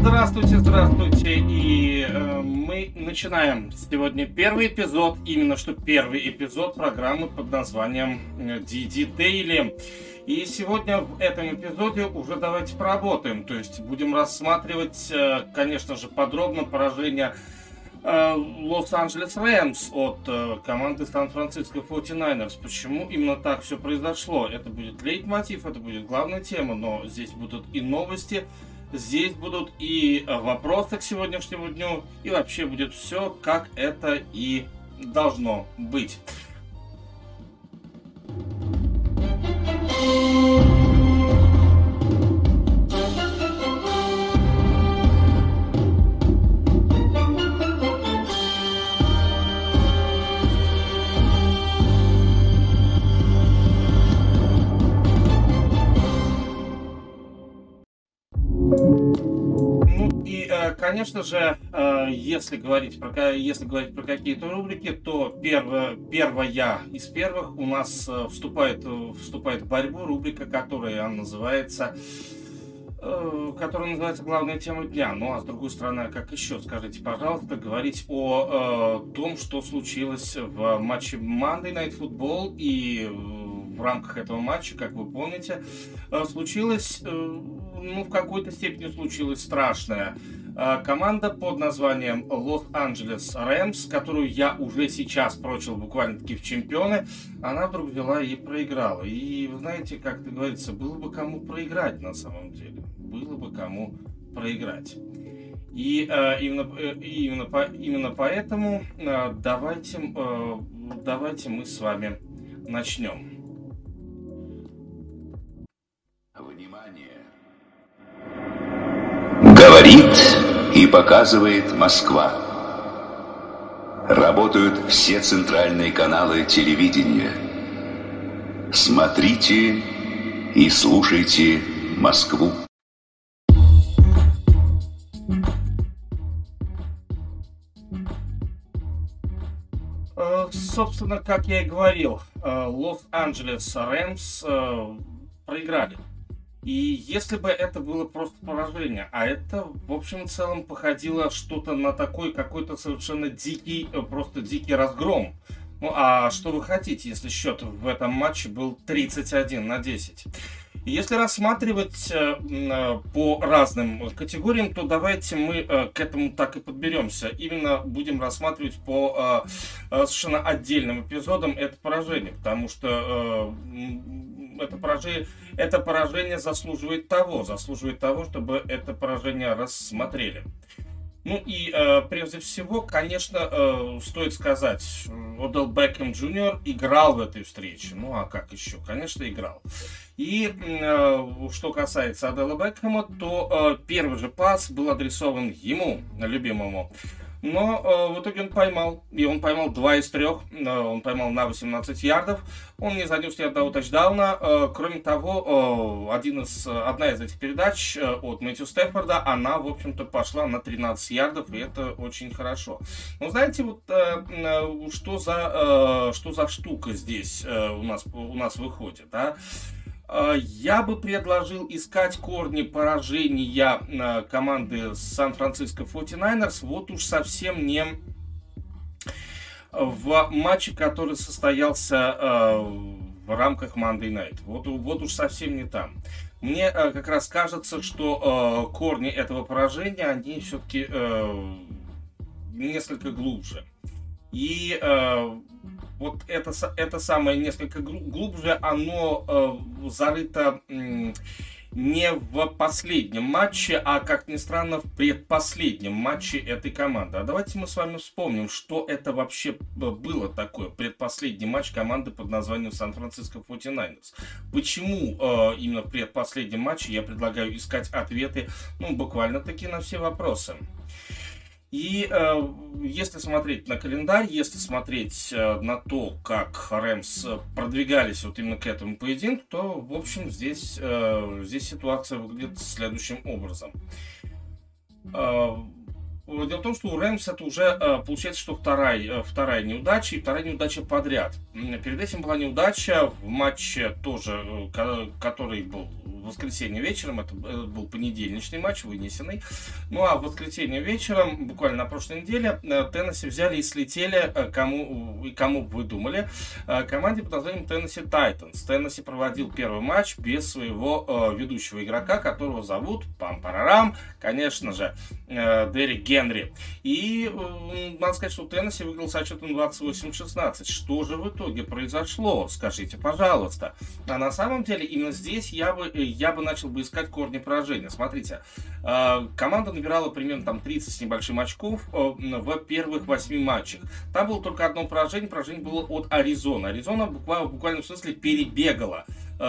Здравствуйте, здравствуйте, и э, мы начинаем сегодня первый эпизод, именно что первый эпизод программы под названием DD Daily. И сегодня в этом эпизоде уже давайте поработаем, то есть будем рассматривать, э, конечно же, подробно поражение э, Лос-Анджелес Рэмс от э, команды Сан-Франциско 49ers. Почему именно так все произошло? Это будет лейтмотив, это будет главная тема, но здесь будут и новости, Здесь будут и вопросы к сегодняшнему дню, и вообще будет все, как это и должно быть. Ну конечно же, э, если говорить про, если говорить про какие-то рубрики, то первая, первая из первых у нас э, вступает, вступает в борьбу рубрика, которая называется которая называется «Главная тема дня». Ну, а с другой стороны, как еще, скажите, пожалуйста, говорить о э, том, что случилось в матче Monday Night Football и в рамках этого матча, как вы помните, э, случилось, э, ну, в какой-то степени случилось страшное. Э, команда под названием Лос-Анджелес Рэмс, которую я уже сейчас прочил буквально-таки в чемпионы, она вдруг взяла и проиграла. И, вы знаете, как это говорится, было бы кому проиграть на самом деле. Было бы кому проиграть. И э, именно, э, именно, по, именно поэтому э, давайте, э, давайте мы с вами начнем. И показывает Москва. Работают все центральные каналы телевидения. Смотрите и слушайте Москву. Э, собственно, как я и говорил, э, Лос-Анджелес Рэмс э, проиграли и если бы это было просто поражение, а это, в общем и целом, походило что-то на такой какой-то совершенно дикий, э, просто дикий разгром. Ну а что вы хотите, если счет в этом матче был 31 на 10? Если рассматривать э, э, по разным категориям, то давайте мы к этому так и подберемся. Именно будем рассматривать по совершенно отдельным эпизодам это поражение, потому что это поражение, это поражение заслуживает того, заслуживает того, чтобы это поражение рассмотрели. Ну и э, прежде всего, конечно, э, стоит сказать, Одел Бекхэм Джуниор играл в этой встрече. Ну а как еще? Конечно, играл. И э, что касается Адела Бекхэма, то э, первый же пас был адресован ему, любимому но э, в итоге он поймал. И он поймал 2 из 3. Э, он поймал на 18 ярдов. Он не занес ни одного тачдауна. Э, кроме того, э, один из, одна из этих передач э, от Мэтью Стефорда, она, в общем-то, пошла на 13 ярдов. И это очень хорошо. Но знаете, вот э, э, что, за, э, что за штука здесь э, у, нас, у нас выходит, да? А, я бы предложил искать корни поражения а, команды Сан-Франциско 49ers вот уж совсем не в матче, который состоялся в рамках Monday Night. Вот, вот уж совсем не там. Мне как раз кажется, что корни этого поражения, они все-таки несколько глубже. И вот это, это самое несколько глубже, оно э, зарыто э, не в последнем матче, а, как ни странно, в предпоследнем матче этой команды. А давайте мы с вами вспомним, что это вообще было такое, предпоследний матч команды под названием Сан-Франциско 49ers. Почему э, именно в предпоследнем матче я предлагаю искать ответы, ну, буквально-таки на все вопросы. И э, если смотреть на календарь, если смотреть э, на то, как Рэмс продвигались вот именно к этому поединку, то, в общем, здесь, э, здесь ситуация выглядит следующим образом. Э, Дело в том, что у Рэмс это уже э, получается, что вторая, э, вторая неудача и вторая неудача подряд. Перед этим была неудача в матче тоже, э, который был в воскресенье вечером, это был понедельничный матч, вынесенный. Ну а в воскресенье вечером, буквально на прошлой неделе, Теннесси взяли и слетели, кому, и кому бы вы думали, команде под названием Теннесси Тайтанс. Теннесси проводил первый матч без своего ведущего игрока, которого зовут, пам-парарам, конечно же, Дерек Ген Генри. И надо сказать, что Теннесси выиграл со счетом 28-16. Что же в итоге произошло? Скажите, пожалуйста. А на самом деле именно здесь я бы, я бы начал бы искать корни поражения. Смотрите, а, команда набирала примерно там 30 с небольшим очков в первых 8 матчах. Там было только одно поражение. Поражение было от Аризоны. Аризона буквально, в буквальном смысле перебегала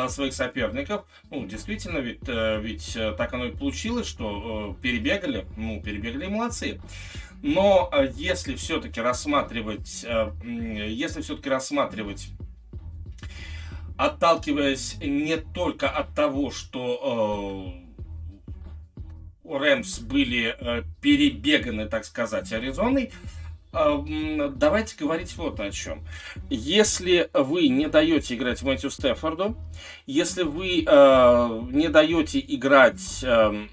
своих соперников. Ну, действительно, ведь, э, ведь э, так оно и получилось, что э, перебегали, ну, перебегали и молодцы. Но если все-таки рассматривать, если все-таки рассматривать отталкиваясь не только от того, что э, Рэмс были э, перебеганы, так сказать, Аризоной, давайте говорить вот о чем. Если вы не даете играть Мэтью Стефорду, если вы э, не даете играть э,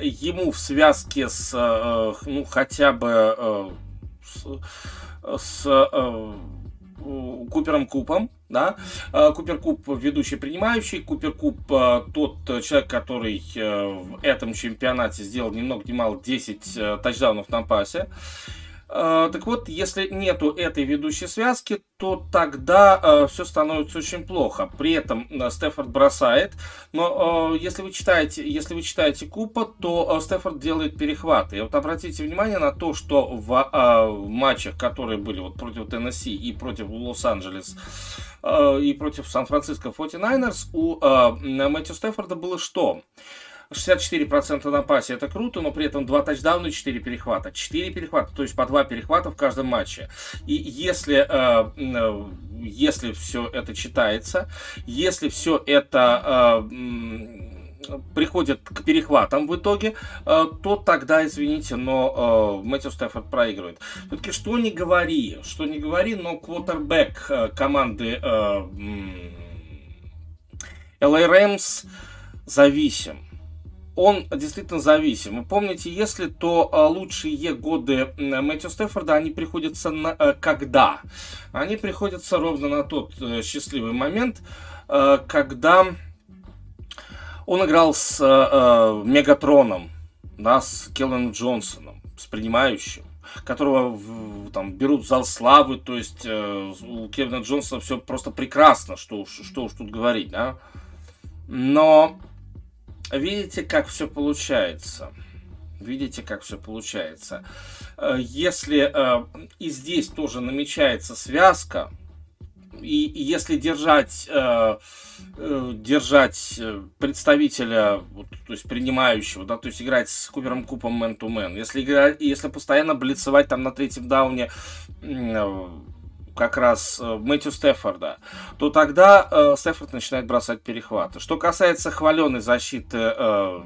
ему в связке с, э, ну, хотя бы э, с, с э, Купером Купом, да, Купер Куп ведущий принимающий, Купер Куп тот человек, который в этом чемпионате сделал ни много ни мало 10 тачдаунов на пасе, так вот, если нету этой ведущей связки, то тогда э, все становится очень плохо. При этом э, Стефорд бросает, но э, если вы читаете, если вы читаете Купа, то э, Стефорд делает перехваты. И вот обратите внимание на то, что в, э, в матчах, которые были вот против Теннесси и против Лос-Анджелес э, и против Сан-Франциско 49ers, у э, Мэтью Стефорда было что? 64% на пасе, это круто, но при этом 2 тачдауна и 4 перехвата. 4 перехвата, то есть по 2 перехвата в каждом матче. И если, э, э, если все это читается, если все это э, приходит к перехватам в итоге, то тогда, извините, но Мэтью Стефорд проигрывает. Все-таки что не говори, что не говори, но квотербек команды LA Rams зависим он действительно зависим. Вы помните, если то а, лучшие годы Мэтью Стефорда, они приходятся на э, когда? Они приходятся ровно на тот э, счастливый момент, э, когда он играл с Мегатроном, да, с Келленом Джонсоном, с принимающим которого там берут в зал славы, то есть э, у Кевина Джонсона все просто прекрасно, что, что уж тут говорить, да. Но видите, как все получается. Видите, как все получается. Э, если э, и здесь тоже намечается связка, и, если держать, э, держать представителя, то есть принимающего, да, то есть играть с Купером Купом man-to-man, если, играть, если постоянно блицевать там на третьем дауне как раз э, Мэтью Стефорда, то тогда э, Стефорд начинает бросать перехваты. Что касается хваленой защиты э,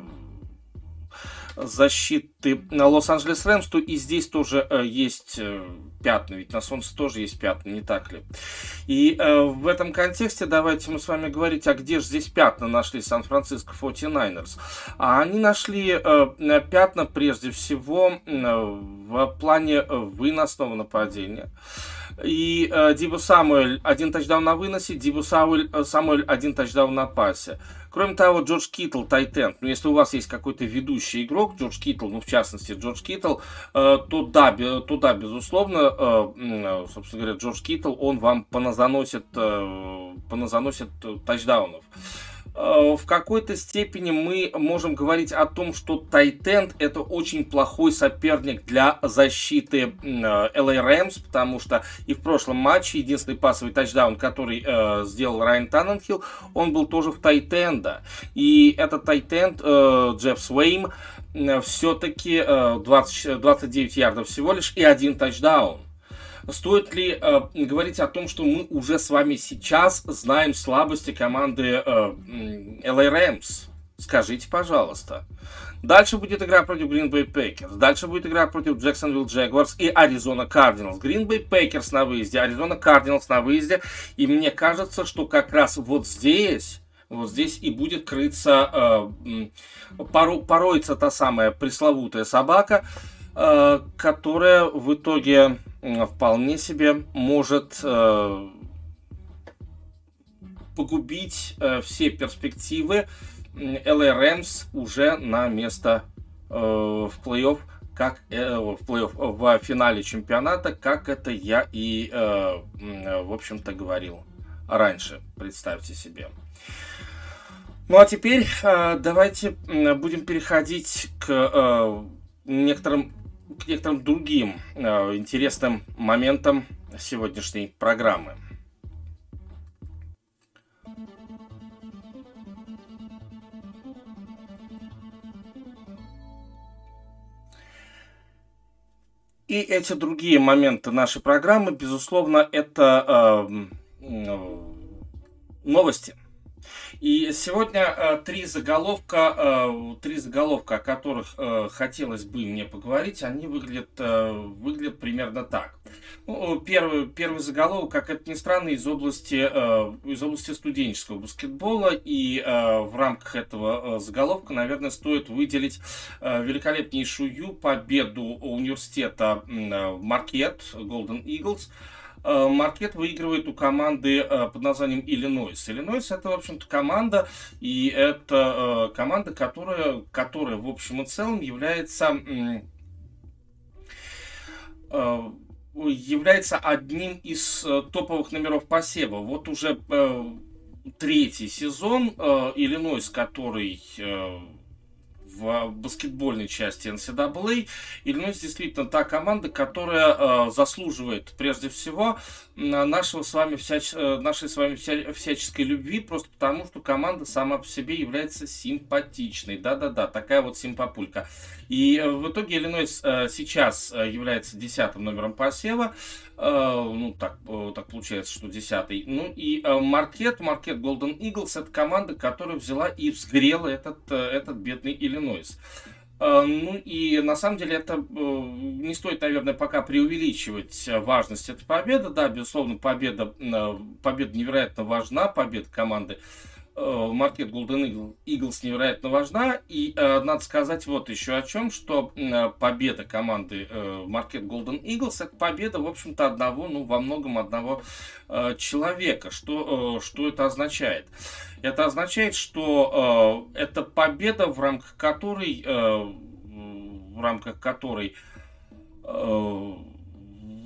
защиты Лос-Анджелес Рэмс, то и здесь тоже э, есть э, пятна, ведь на Солнце тоже есть пятна, не так ли? И э, в этом контексте давайте мы с вами говорить, а где же здесь пятна нашли Сан-Франциско 49ers? А они нашли э, пятна прежде всего э, в плане выносного нападения. И э, Дибо Самуэль один тачдаун на выносе, Дибо Самуэль, э, Самуэль один тачдаун на пасе. Кроме того, Джордж Китл, tight end, ну, если у вас есть какой-то ведущий игрок, Джордж Китл, ну, в частности, Джордж Китл, э, то, да, бе, то да, безусловно, э, э, собственно говоря, Джордж Китл, он вам поназаносит, э, поназаносит тачдаунов. Э, в какой-то степени мы можем говорить о том, что Тайтенд это очень плохой соперник для защиты LA Rams, потому что и в прошлом матче единственный пасовый тачдаун, который э, сделал Райан Танненхилл, он был тоже в Тайтенда. И этот Тайтенд э, Джефф Свейм э, все-таки э, 20, 29 ярдов всего лишь и один тачдаун. Стоит ли э, говорить о том, что мы уже с вами сейчас знаем слабости команды э, LA Rams? Скажите, пожалуйста. Дальше будет игра против Green Bay Packers. Дальше будет игра против Jacksonville Jaguars и Arizona Cardinals. Green Bay Packers на выезде, Arizona Cardinals на выезде. И мне кажется, что как раз вот здесь вот здесь и будет крыться, э, поро, пороется та самая пресловутая собака, э, которая в итоге вполне себе может э, погубить э, все перспективы Rams уже на место э, в плей-офф, как в плей-офф в финале чемпионата, как это я и, в общем-то, говорил раньше. Представьте себе. Ну а теперь давайте будем переходить к некоторым к некоторым другим э, интересным моментам сегодняшней программы. И эти другие моменты нашей программы, безусловно, это э, э, новости, и сегодня э, три заголовка, э, три заголовка, о которых э, хотелось бы мне поговорить, они выглядят, выглядят примерно так. Ну, первый, первый заголовок, как это ни странно, из области, из области студенческого баскетбола. И в рамках этого заголовка, наверное, стоит выделить великолепнейшую победу университета Маркет, Golden Eagles, Маркет выигрывает у команды э, под названием Иллинойс. Иллинойс это, в общем-то, команда, и это э, команда, которая, которая в общем и целом является является одним из топовых номеров посева. Вот уже третий сезон Иллинойс, который в баскетбольной части NCAA. Иллинойс действительно та команда, которая э, заслуживает прежде всего нашего с вами всяч... Э, нашей с вами вся... всяческой любви, просто потому что команда сама по себе является симпатичной. Да-да-да, такая вот симпапулька. И э, в итоге Иллинойс сейчас является десятым номером посева. Э, ну, так, э, так получается, что десятый. Ну и Маркет, Маркет Golden Eagles, это команда, которая взяла и взгрела этот, этот бедный Иллинойс. Ну и на самом деле это не стоит, наверное, пока преувеличивать важность этой победы. Да, безусловно, победа, победа невероятно важна, победа команды Э, маркет Golden Eagles невероятно важна. И э, надо сказать вот еще о чем, что э, победа команды э, Market Golden Eagles это победа, в общем-то, одного, ну, во многом одного э, человека. Что, э, что это означает? Это означает, что э, это победа, в рамках которой, э, в рамках которой э,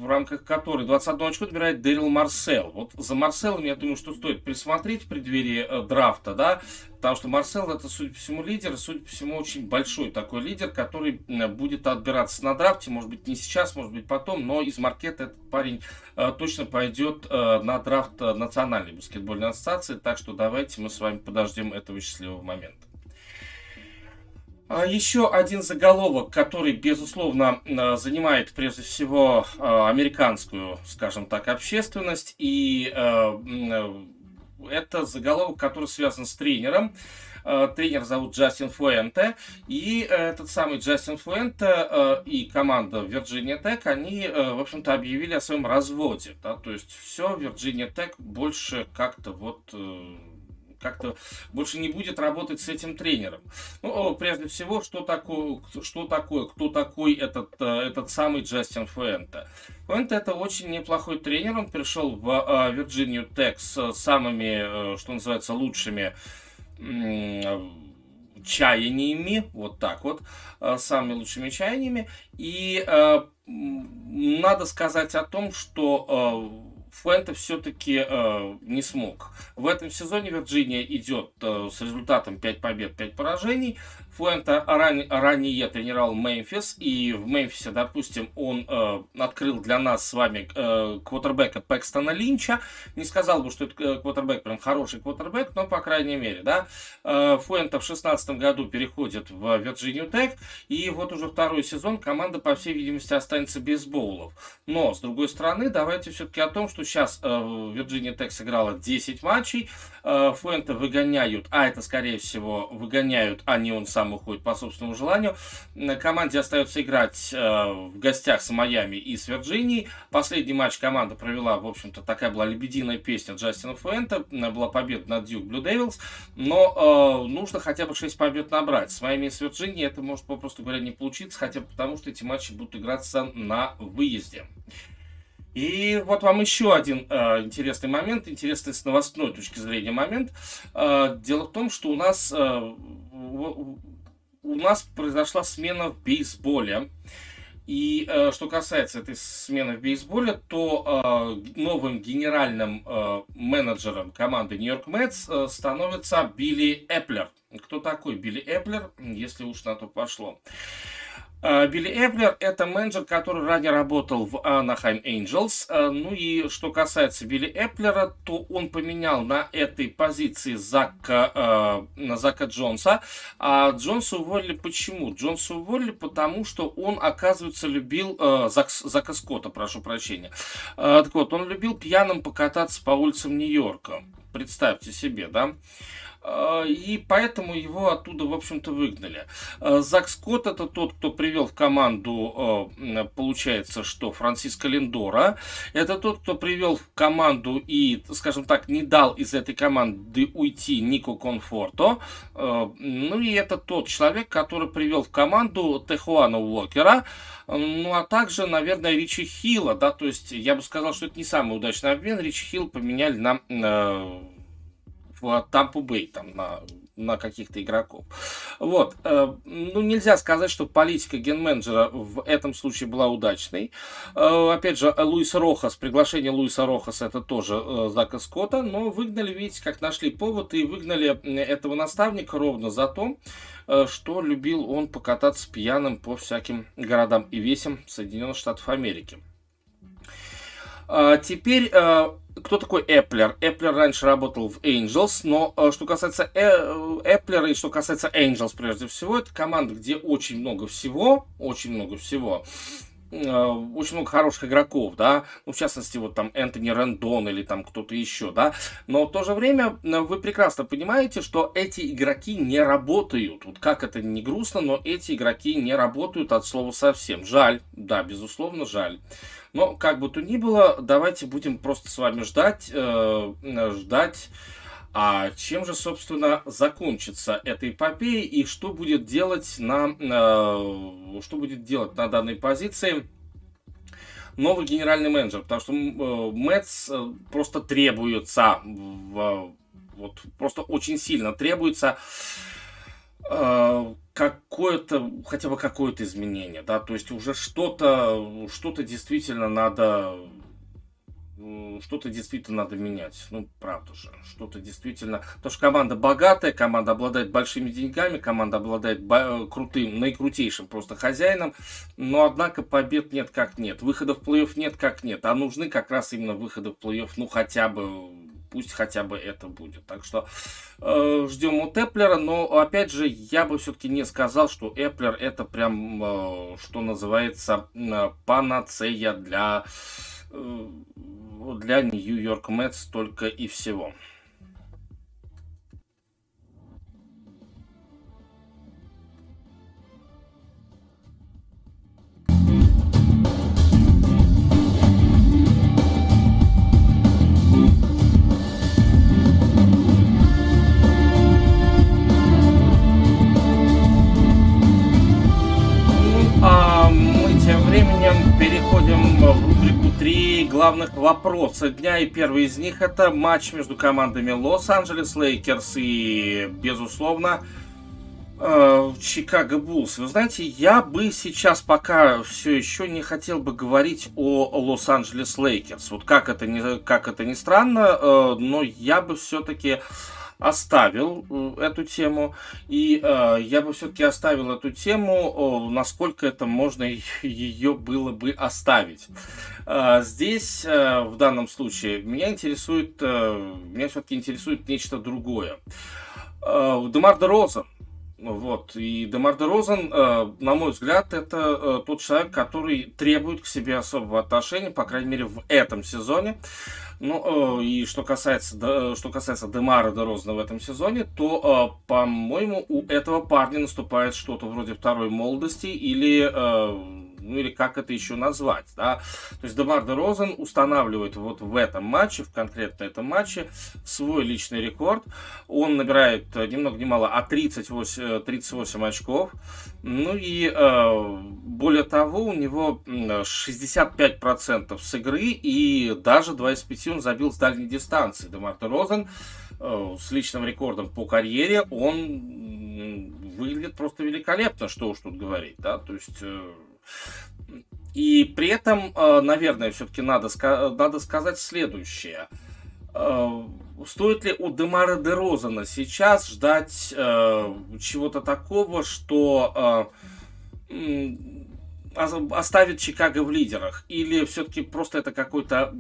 в рамках которой 21 очко отбирает Дэрил Марсел. Вот за Марселом, я думаю, что стоит присмотреть в преддверии э, драфта, да, потому что Марсел это, судя по всему, лидер, судя по всему, очень большой такой лидер, который э, будет отбираться на драфте, может быть, не сейчас, может быть, потом, но из маркета этот парень э, точно пойдет э, на драфт э, Национальной баскетбольной ассоциации, так что давайте мы с вами подождем этого счастливого момента. А еще один заголовок, который, безусловно, э, занимает прежде всего э, американскую, скажем так, общественность. И э, это заголовок, который связан с тренером. Тренер зовут Джастин Фуэнте. И этот самый Джастин Фуэнте и команда Virginia Tech, они, в общем-то, объявили о своем разводе. Да? То есть все, Virginia Tech больше как-то вот как-то больше не будет работать с этим тренером. Ну, прежде всего, что такое, что такое, кто такой этот, э, этот самый Джастин Фуэнте? Фуэнте это очень неплохой тренер, он пришел в э, Вирджинию Тек с самыми, э, что называется, лучшими чаяниями, вот так вот, самыми лучшими чаяниями. И надо сказать о том, что Фуэнте все-таки э, не смог. В этом сезоне Вирджиния идет э, с результатом 5 побед, 5 поражений. Фуэнте ран, ранее тренировал Мемфис, и в Мемфисе, допустим, он э, открыл для нас с вами э, квотербека Пэкстона Линча. Не сказал бы, что это э, квотербек прям хороший квотербек, но по крайней мере, да. Э, Фуэнте в 16 году переходит в Вирджинию Тек, и вот уже второй сезон команда, по всей видимости, останется без боулов. Но, с другой стороны, давайте все-таки о том, что сейчас э, Вирджиния Тек сыграла 10 матчей, э, Фуэнте выгоняют, а это, скорее всего, выгоняют, а не он сам сам уходит по собственному желанию. Команде остается играть э, в гостях с Майами и с Вирджинией. Последний матч команда провела, в общем-то, такая была лебединая песня Джастина Фуэнта. Была победа над Дюк Блю Девилс. Но э, нужно хотя бы 6 побед набрать. С Майами и с Вирджинией это может, попросту говоря, не получиться, хотя бы потому, что эти матчи будут играться на выезде. И вот вам еще один э, интересный момент, интересный с новостной точки зрения момент. Э, дело в том, что у нас э, у нас произошла смена в бейсболе. И э, что касается этой смены в бейсболе, то э, новым генеральным э, менеджером команды Нью-Йорк Мэтс э, становится Билли Эплер. Кто такой Билли Эплер, если уж на то пошло? Билли Эплер – это менеджер, который ранее работал в Anaheim Angels. Э, ну и что касается Билли Эплера, то он поменял на этой позиции Зака, э, Зака Джонса. А Джонса уволили почему? Джонса уволили потому, что он, оказывается, любил... Зак, Зака Скотта, прошу прощения. Так вот, он любил пьяным покататься по улицам Нью-Йорка. Представьте себе, да? А, и поэтому его оттуда, в общем-то, выгнали. А, Зак Скотт это тот, кто привел в команду, а, получается, что Франциско Линдора. Это тот, кто привел в команду и, скажем так, не дал из этой команды уйти Нико Конфорто. Ну и это тот человек, который привел в команду Техуана Уокера. Ну, а также, наверное, Ричи Хилла, да, то есть я бы сказал, что это не самый удачный обмен. Ричи Хилл поменяли на в Тампу Бэй, там, на, на каких-то игроков. Вот. Э, ну, нельзя сказать, что политика генменеджера в этом случае была удачной. Э, опять же, Луис Рохас, приглашение Луиса Рохаса, это тоже э, Зака Скотта, но выгнали, видите, как нашли повод и выгнали этого наставника ровно за то, что любил он покататься пьяным по всяким городам и весям Соединенных Штатов Америки. Теперь кто такой Эпплер? Эпплер раньше работал в Angels, но э, что касается Эпплера и что касается Angels прежде всего, это команда, где очень много всего, очень много всего. Э, очень много хороших игроков, да, ну, в частности, вот там Энтони Рэндон или там кто-то еще, да, но в то же время э, вы прекрасно понимаете, что эти игроки не работают, вот как это не грустно, но эти игроки не работают от слова совсем, жаль, да, безусловно, жаль. Но как бы то ни было, давайте будем просто с вами ждать, э, ждать, а чем же, собственно, закончится эта эпопея и что будет делать на, э, что будет делать на данной позиции новый генеральный менеджер, потому что э, Мэтс э, просто требуется, в, вот просто очень сильно требуется э, какое-то, хотя бы какое-то изменение, да, то есть уже что-то, что-то действительно надо, что-то действительно надо менять, ну, правда же, что-то действительно, потому что команда богатая, команда обладает большими деньгами, команда обладает крутым, наикрутейшим просто хозяином, но, однако, побед нет как нет, выхода в плей-офф нет как нет, а нужны как раз именно выходы в плей-офф, ну, хотя бы пусть хотя бы это будет. Так что э, ждем от Эплера, но опять же, я бы все-таки не сказал, что Эплер это прям, э, что называется, э, панацея для, э, для Нью-Йорк Мэтс только и всего. Главных вопросов дня, и первый из них это матч между командами Лос-Анджелес Лейкерс и, безусловно, Э, Чикаго Буллс. Вы знаете, я бы сейчас пока все еще не хотел бы говорить о Лос-Анджелес Лейкерс. Вот как это не, как это ни странно, э, но я бы все-таки оставил э, эту тему. И я бы все-таки оставил эту тему, насколько это можно ее было бы оставить. Здесь, в данном случае, меня интересует, меня все-таки интересует нечто другое. Демар де Роза вот. И Демар де Розен, э, на мой взгляд, это э, тот человек, который требует к себе особого отношения, по крайней мере, в этом сезоне. Ну, э, и что касается, что касается Демара де Розена в этом сезоне, то, по-моему, у этого парня наступает что-то вроде второй молодости или ну или как это еще назвать, да. То есть Демар де Розен устанавливает вот в этом матче, в конкретно этом матче, свой личный рекорд. Он набирает э, ни много ни мало, а 38, 38 очков. Ну и э, более того, у него 65% с игры и даже 25 он забил с дальней дистанции. Демар де Розен э, с личным рекордом по карьере, он выглядит просто великолепно, что уж тут говорить, да, то есть э, и при этом, э, наверное, все-таки надо, надо сказать следующее. Э, стоит ли у Демара де Розана сейчас ждать э, чего-то такого, что оставит Чикаго в лидерах? Или все-таки просто это какой-то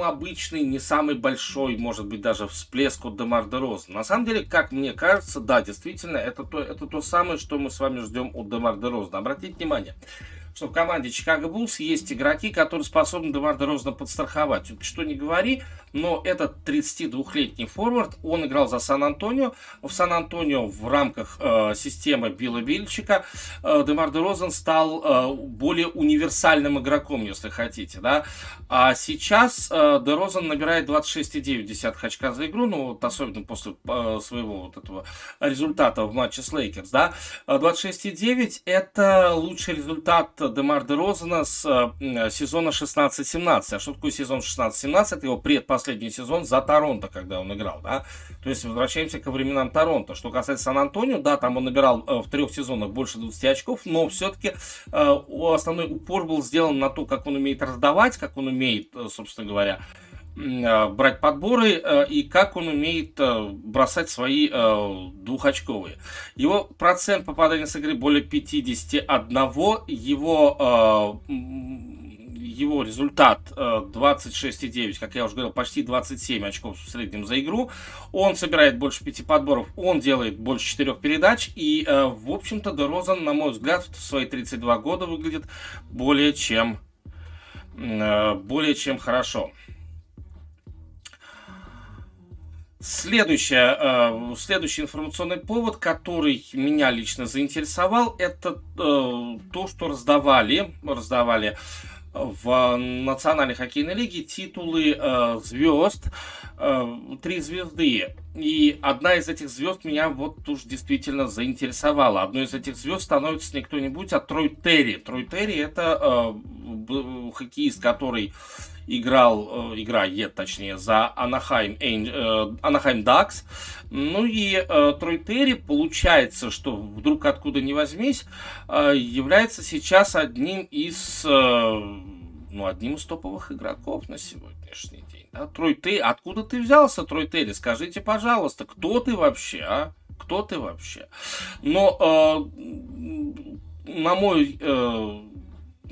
обычный, не самый большой, может быть, даже всплеск от Демар де Роза. На самом деле, как мне кажется, да, действительно, это то, это то самое, что мы с вами ждем от Демар де Роза. Обратите внимание, что в команде Чикаго Буллс есть игроки, которые способны Демар де Розана подстраховать. Что не говори, но этот 32-летний форвард, он играл за Сан-Антонио. В Сан-Антонио в рамках э, системы Билла Бильчика э, Демар де Розен стал э, более универсальным игроком, если хотите. Да? А сейчас э, де Розен набирает 26,9 очка за игру, ну вот особенно после э, своего вот этого результата в матче с Лейкерс. Да? 26,9 это лучший результат Демар де Розена с э, сезона 16-17. А что такое сезон 16-17? Это его предпоследний последний сезон за Торонто, когда он играл, да. То есть возвращаемся ко временам Торонто. Что касается Сан-Антонио, да, там он набирал э, в трех сезонах больше 20 очков, но все-таки э, основной упор был сделан на то, как он умеет раздавать, как он умеет, э, собственно говоря, э, брать подборы э, и как он умеет бросать свои двухочковые. Его процент попадания с игры более 51, его его результат 26,9, э, как я уже говорил, почти 27 очков в среднем за игру. Он собирает больше пяти подборов, он делает больше четырех передач. И, э, в общем-то, Дерозан, на мой взгляд, в свои 32 года выглядит более чем, э, более чем хорошо. Следующее, следующий информационный повод, который меня лично заинтересовал, это то, что раздавали, раздавали в Национальной хоккейной лиге титулы э, звезд, э, три звезды. И одна из этих звезд меня вот уж действительно заинтересовала. Одной из этих звезд становится не кто-нибудь, а Трой Терри. Трой Терри это э, хоккеист, который играл, э, играет, точнее, за Анахайм, э, Анахайм Дакс. Ну и э, Трой Терри, получается, что вдруг откуда ни возьмись, э, является сейчас одним из, ну, одним из топовых игроков на сегодняшний день. Да? Трой Терри, откуда ты взялся, Трой Терри? Скажите, пожалуйста, кто ты вообще, а? Кто ты вообще? Но, э, на мой э,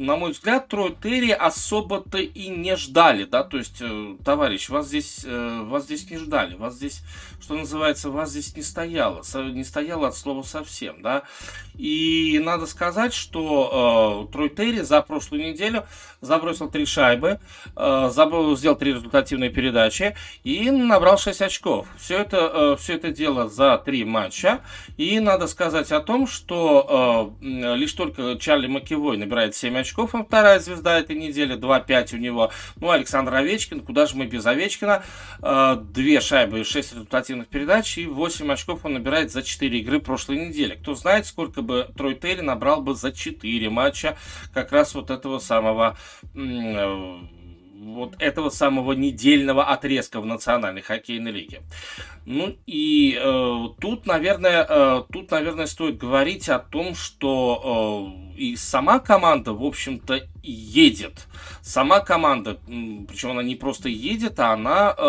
на мой взгляд, Трой Терри особо-то и не ждали, да, то есть, э, товарищ, вас здесь, э, вас здесь не ждали, вас здесь, что называется, вас здесь не стояло, не стояло от слова совсем, да, и надо сказать, что э, Трой Терри за прошлую неделю забросил три шайбы, э, забыл, сделал три результативные передачи и набрал 6 очков. Все это, э, все это дело за три матча, и надо сказать о том, что э, лишь только Чарли Макевой набирает 7 очков, он вторая звезда этой недели, 2-5 у него. Ну, Александр Овечкин, куда же мы без Овечкина? Э, две шайбы, 6 результативных передач и 8 очков он набирает за 4 игры прошлой недели. Кто знает, сколько бы Трой Терри набрал бы за 4 матча как раз вот этого самого э, вот этого самого недельного отрезка в Национальной хоккейной лиге. Ну и э, тут, наверное, э, тут, наверное, стоит говорить о том, что э, и сама команда, в общем-то, едет. Сама команда, причем она не просто едет, а она э,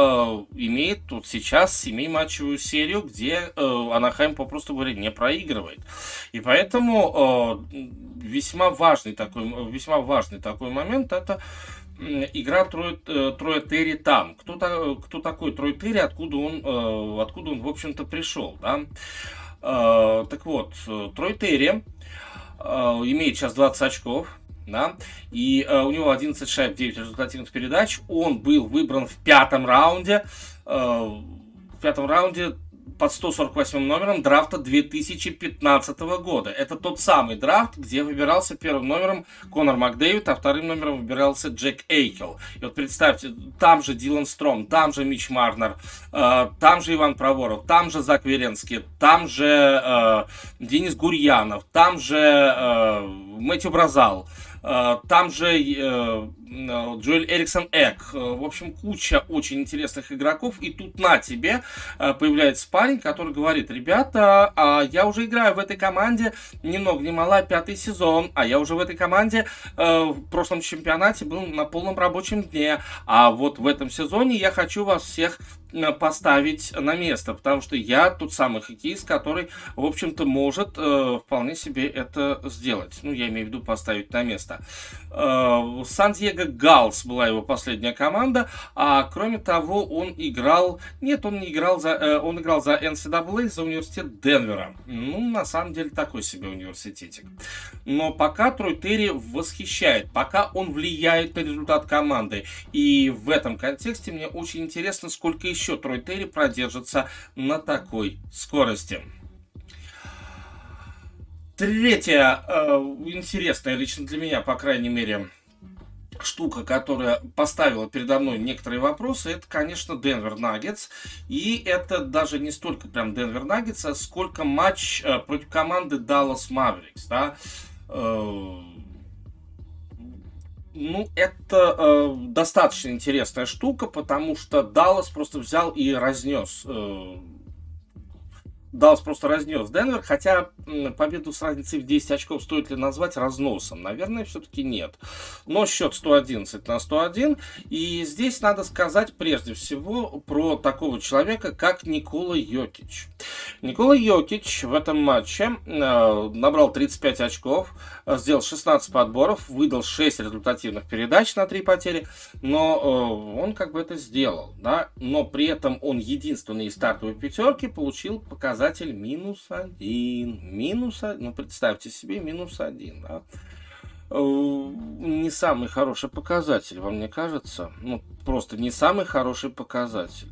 имеет тут сейчас 7-матчевую серию, где э, Анахайм, попросту говоря, не проигрывает. И поэтому э, весьма важный такой, весьма важный такой момент это игра Трой, э, Троя Терри там. Кто, кто такой Трой Терри, откуда он, э, откуда он, в общем-то, пришел, да? Э, так вот, Трой Терри имеет сейчас 20 очков, да, и у него 11 шайб, 9 результативных передач. Он был выбран в пятом раунде. в пятом раунде под 148 номером драфта 2015 года. Это тот самый драфт, где выбирался первым номером Конор Макдэвид, а вторым номером выбирался Джек Эйкел. И вот представьте, там же Дилан Стром, там же Мич Марнер, э, там же Иван Проворов, там же Зак Веренский, там же э, Денис Гурьянов, там же э, Мэтью Бразал. Э, там же э, Джоэль Эриксон Эк. Э, в общем, куча очень интересных игроков. И тут на тебе появляется парень, который говорит, ребята, а я уже играю в этой команде ни много ни мало пятый сезон, а я уже в этой команде в прошлом чемпионате был на полном рабочем дне, а вот в этом сезоне я хочу вас всех поставить на место, потому что я тот самый хоккеист, который, в общем-то, может э, вполне себе это сделать. Ну, я имею в виду поставить на место. Э, Сан-Диего Галс была его последняя команда, а кроме того, он играл... Нет, он не играл за... Э, он играл за NCAA, за университет Денвера. Ну, на самом деле, такой себе университетик. Но пока Трой Терри восхищает, пока он влияет на результат команды. И в этом контексте мне очень интересно, сколько еще Трой Терри продержится на такой скорости. Третья э, интересная лично для меня, по крайней мере, штука, которая поставила передо мной некоторые вопросы, это, конечно, Денвер Наггетс. И это даже не столько прям Денвер Наггетс, а сколько матч э, против команды Dallas Mavericks. Да? Э, ну, это э, достаточно интересная штука, потому что Даллас просто взял и разнес Даллас просто разнес Денвер, хотя победу с разницей в 10 очков стоит ли назвать разносом? Наверное, все-таки нет. Но счет 111 на 101. И здесь надо сказать прежде всего про такого человека, как Никола Йокич. Никола Йокич в этом матче э, набрал 35 очков, сделал 16 подборов, выдал 6 результативных передач на 3 потери, но э, он как бы это сделал. Да? Но при этом он единственный из стартовой пятерки получил показатель показатель минус один. Минус один. Ну, представьте себе, минус один. Да? Э, не самый хороший показатель, вам не кажется? Ну, просто не самый хороший показатель.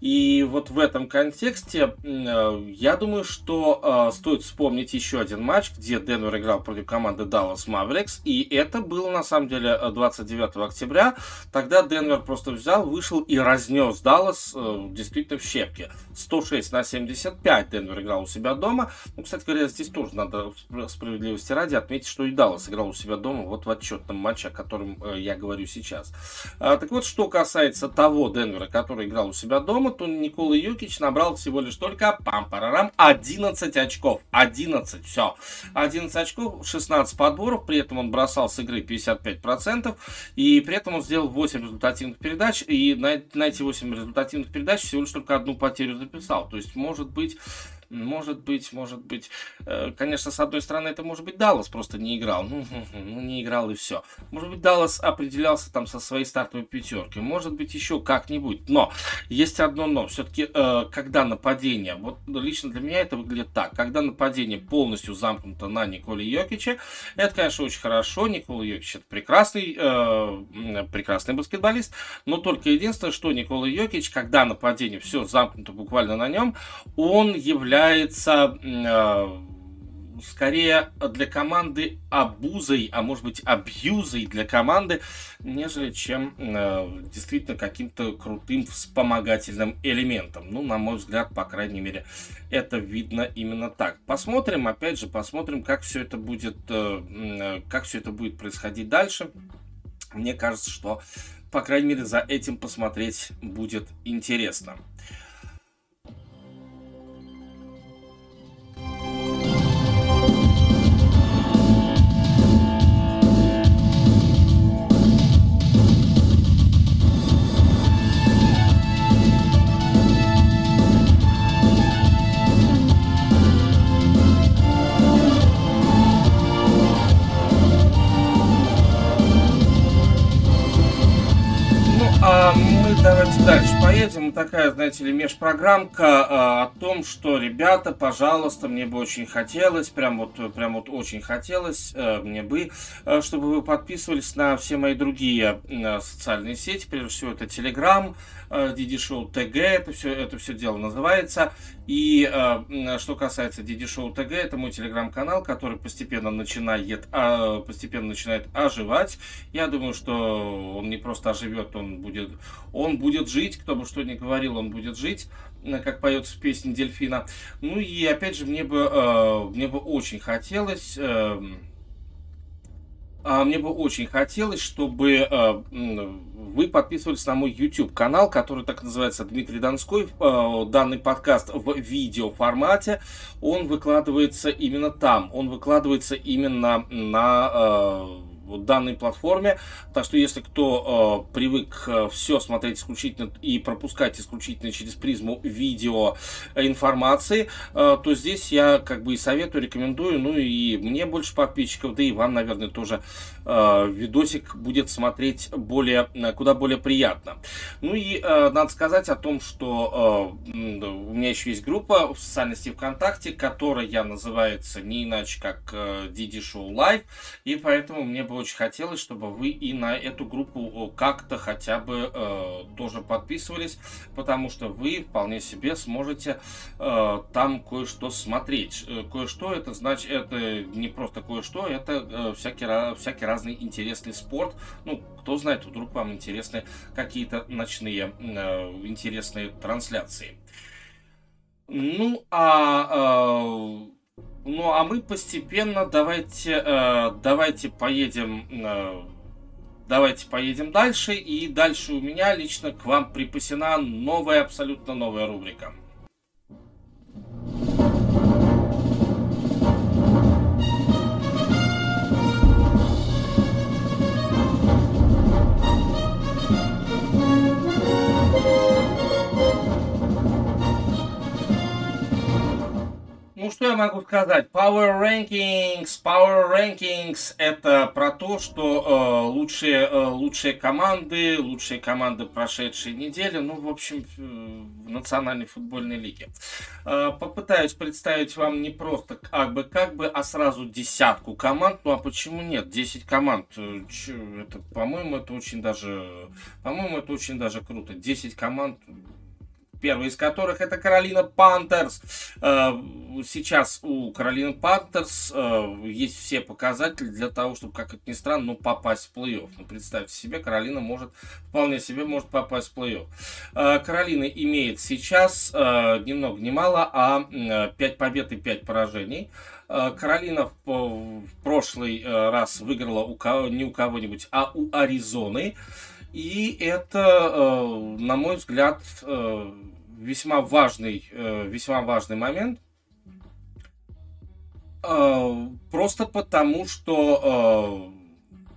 И вот в этом контексте э, я думаю, что э, стоит вспомнить еще один матч, где Денвер играл против команды Dallas Mavericks. И это было на самом деле 29 октября. Тогда Денвер просто взял, вышел и разнес Даллас действительно в щепки. 106 на 75 Денвер играл у себя дома. Ну, кстати говоря, здесь тоже надо справедливости ради отметить, что и Даллас играл у себя дома вот в отчетном матче, о котором я говорю сейчас. А, так вот, что касается того Денвера, который играл у себя дома, то Никола Юкич набрал всего лишь только пам-парарам 11 очков. 11, все. 11 очков, 16 подборов, при этом он бросал с игры 55%, и при этом он сделал 8 результативных передач, и на, на эти 8 результативных передач всего лишь только одну потерю записал. То есть, может быть, может быть, может быть. Э, конечно, с одной стороны, это может быть Даллас просто не играл. Ну, ну, не играл и все. Может быть, Даллас определялся там со своей стартовой пятеркой. Может быть, еще как-нибудь. Но есть одно но. Все-таки, э, когда нападение, вот лично для меня это выглядит так. Когда нападение полностью замкнуто на Николе Йокиче, это, конечно, очень хорошо. Никола Йокич это прекрасный, э, прекрасный баскетболист. Но только единственное, что Никола Йокич, когда нападение все замкнуто буквально на нем, он является является э, скорее для команды абузой, а может быть абьюзой для команды, нежели чем э, действительно каким-то крутым вспомогательным элементом. Ну, на мой взгляд, по крайней мере, это видно именно так. Посмотрим, опять же, посмотрим, как все это будет, э, как все это будет происходить дальше. Мне кажется, что по крайней мере, за этим посмотреть будет интересно. Давайте дальше поедем. Такая, знаете ли, межпрограммка э, о том, что, ребята, пожалуйста, мне бы очень хотелось, прям вот, прям вот очень хотелось, э, мне бы, э, чтобы вы подписывались на все мои другие э, социальные сети, прежде всего это Telegram, Диди Шоу ТГ, это все, это все дело называется. И э, что касается Диди Шоу ТГ, это мой телеграм-канал, который постепенно начинает, э, постепенно начинает оживать. Я думаю, что он не просто оживет, он будет, он будет жить, кто бы что ни говорил, он будет жить э, как поется в песне Дельфина. Ну и опять же, мне бы, э, мне бы очень хотелось, э, а, мне бы очень хотелось, чтобы э, вы подписывались на мой YouTube канал, который так называется Дмитрий Донской. Э, данный подкаст в видео формате. Он выкладывается именно там. Он выкладывается именно на э, данной платформе. Так что если кто э, привык э, все смотреть исключительно и пропускать исключительно через призму видео информации, э, то здесь я как бы и советую, рекомендую, ну и мне больше подписчиков, да и вам, наверное, тоже э, видосик будет смотреть более, э, куда более приятно. Ну и э, надо сказать о том, что э, у меня еще есть группа в социальной сети ВКонтакте, которая называется не иначе как э, Didi Show Live, и поэтому мне очень хотелось, чтобы вы и на эту группу как-то хотя бы э, тоже подписывались, потому что вы вполне себе сможете э, там кое-что смотреть. Э, кое-что это значит, это не просто кое-что, это э, всякий, всякий разный интересный спорт. Ну, кто знает, вдруг вам интересны какие-то ночные э, интересные трансляции. Ну, а э, ну, а мы постепенно давайте, э, давайте поедем, э, давайте поедем дальше. И дальше у меня лично к вам припасена новая, абсолютно новая рубрика. Ну, что я могу сказать? Power Rankings, Power Rankings это про то, что э, лучшие, э, лучшие команды, лучшие команды прошедшей недели, ну, в общем, в национальной футбольной лиге. Э, попытаюсь представить вам не просто как бы, как бы, а сразу десятку команд. Ну, а почему нет? 10 команд. Э, это, по-моему, это очень даже, по-моему, это очень даже круто. 10 команд первый из которых это Каролина Пантерс. Э, сейчас у Каролины Пантерс э, есть все показатели для того, чтобы, как это ни странно, ну, попасть в плей-офф. Ну, представьте себе, Каролина может, вполне себе может попасть в плей-офф. Э, Каролина имеет сейчас ни много ни мало, а 5 побед и 5 поражений. Каролина в, прошлый раз выиграла у кого, не у кого-нибудь, а у Аризоны. И это, на мой взгляд, весьма важный, э, весьма важный момент. Э, просто потому, что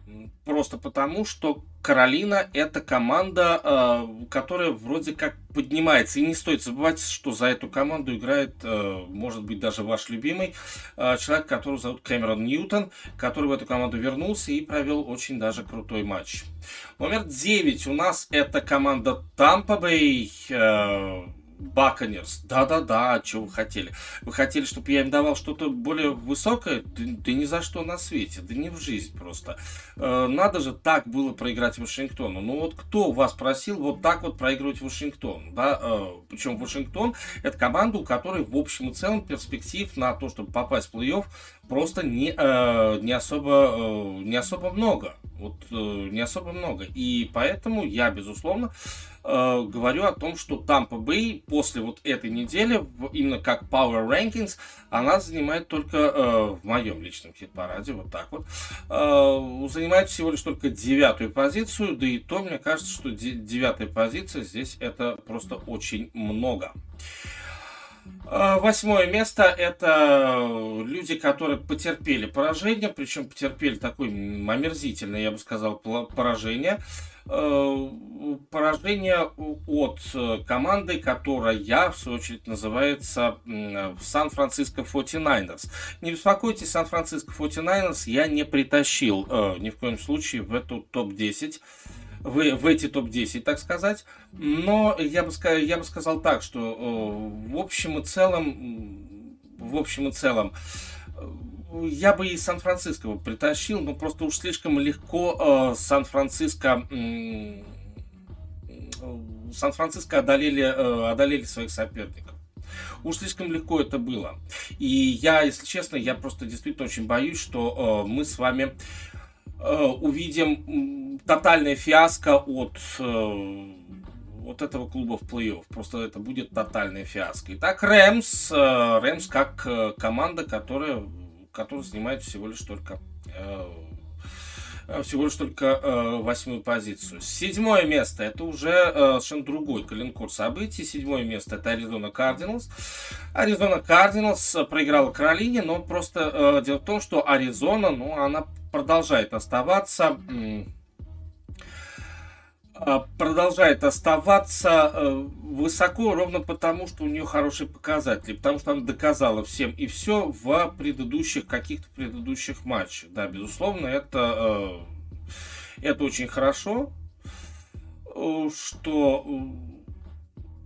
э, просто потому, что Каролина это команда, которая вроде как поднимается. И не стоит забывать, что за эту команду играет, может быть, даже ваш любимый человек, которого зовут Кэмерон Ньютон, который в эту команду вернулся и провел очень даже крутой матч. Номер 9 у нас это команда Tampa Bay. Баконерс. Да-да-да, что вы хотели? Вы хотели, чтобы я им давал что-то более высокое? Да, да ни за что на свете, да не в жизнь просто. Э, надо же так было проиграть Вашингтону. Ну вот кто вас просил вот так вот проигрывать Вашингтону? Да? Э, причем Вашингтон это команда, у которой в общем и целом перспектив на то, чтобы попасть в плей-офф просто не, э, не, особо, э, не особо много. Вот э, не особо много. И поэтому я, безусловно, э, говорю о том, что Тампа Бэй после вот этой недели, именно как Power Rankings, она занимает только, э, в моем личном хит-параде, вот так вот, э, занимает всего лишь только девятую позицию, да и то, мне кажется, что девятая позиция здесь это просто очень много. Восьмое место это люди, которые потерпели поражение, причем потерпели такое омерзительное, я бы сказал, поражение. А, поражение от команды, которая, в свою очередь, называется Сан-Франциско 49ers. Не беспокойтесь, Сан-Франциско 49ers я не притащил а, ни в коем случае в эту топ-10 в, в эти топ-10, так сказать. Но я бы, сказал, я бы сказал так, что э, в общем и целом, в общем и целом, э, я бы и Сан-Франциско притащил, но просто уж слишком легко э, Сан-Франциско э, Сан-Франциско одолели, э, одолели своих соперников. Уж слишком легко это было. И я, если честно, я просто действительно очень боюсь, что э, мы с вами увидим тотальная фиаско от э, вот этого клуба в плей-офф. Просто это будет тотальная фиаско. Итак, Рэмс, э, Рэмс как э, команда, которая, которая занимает всего лишь только всего лишь только э, восьмую позицию. Седьмое место это уже э, совершенно другой коленкор событий. Седьмое место это Аризона Кардиналс. Аризона Кардиналс проиграла Каролине, но просто э, дело в том, что Аризона, ну, она продолжает оставаться продолжает оставаться э, высоко ровно потому, что у нее хорошие показатели, потому что она доказала всем и все в предыдущих каких-то предыдущих матчах. Да, безусловно, это, э, это очень хорошо, э, что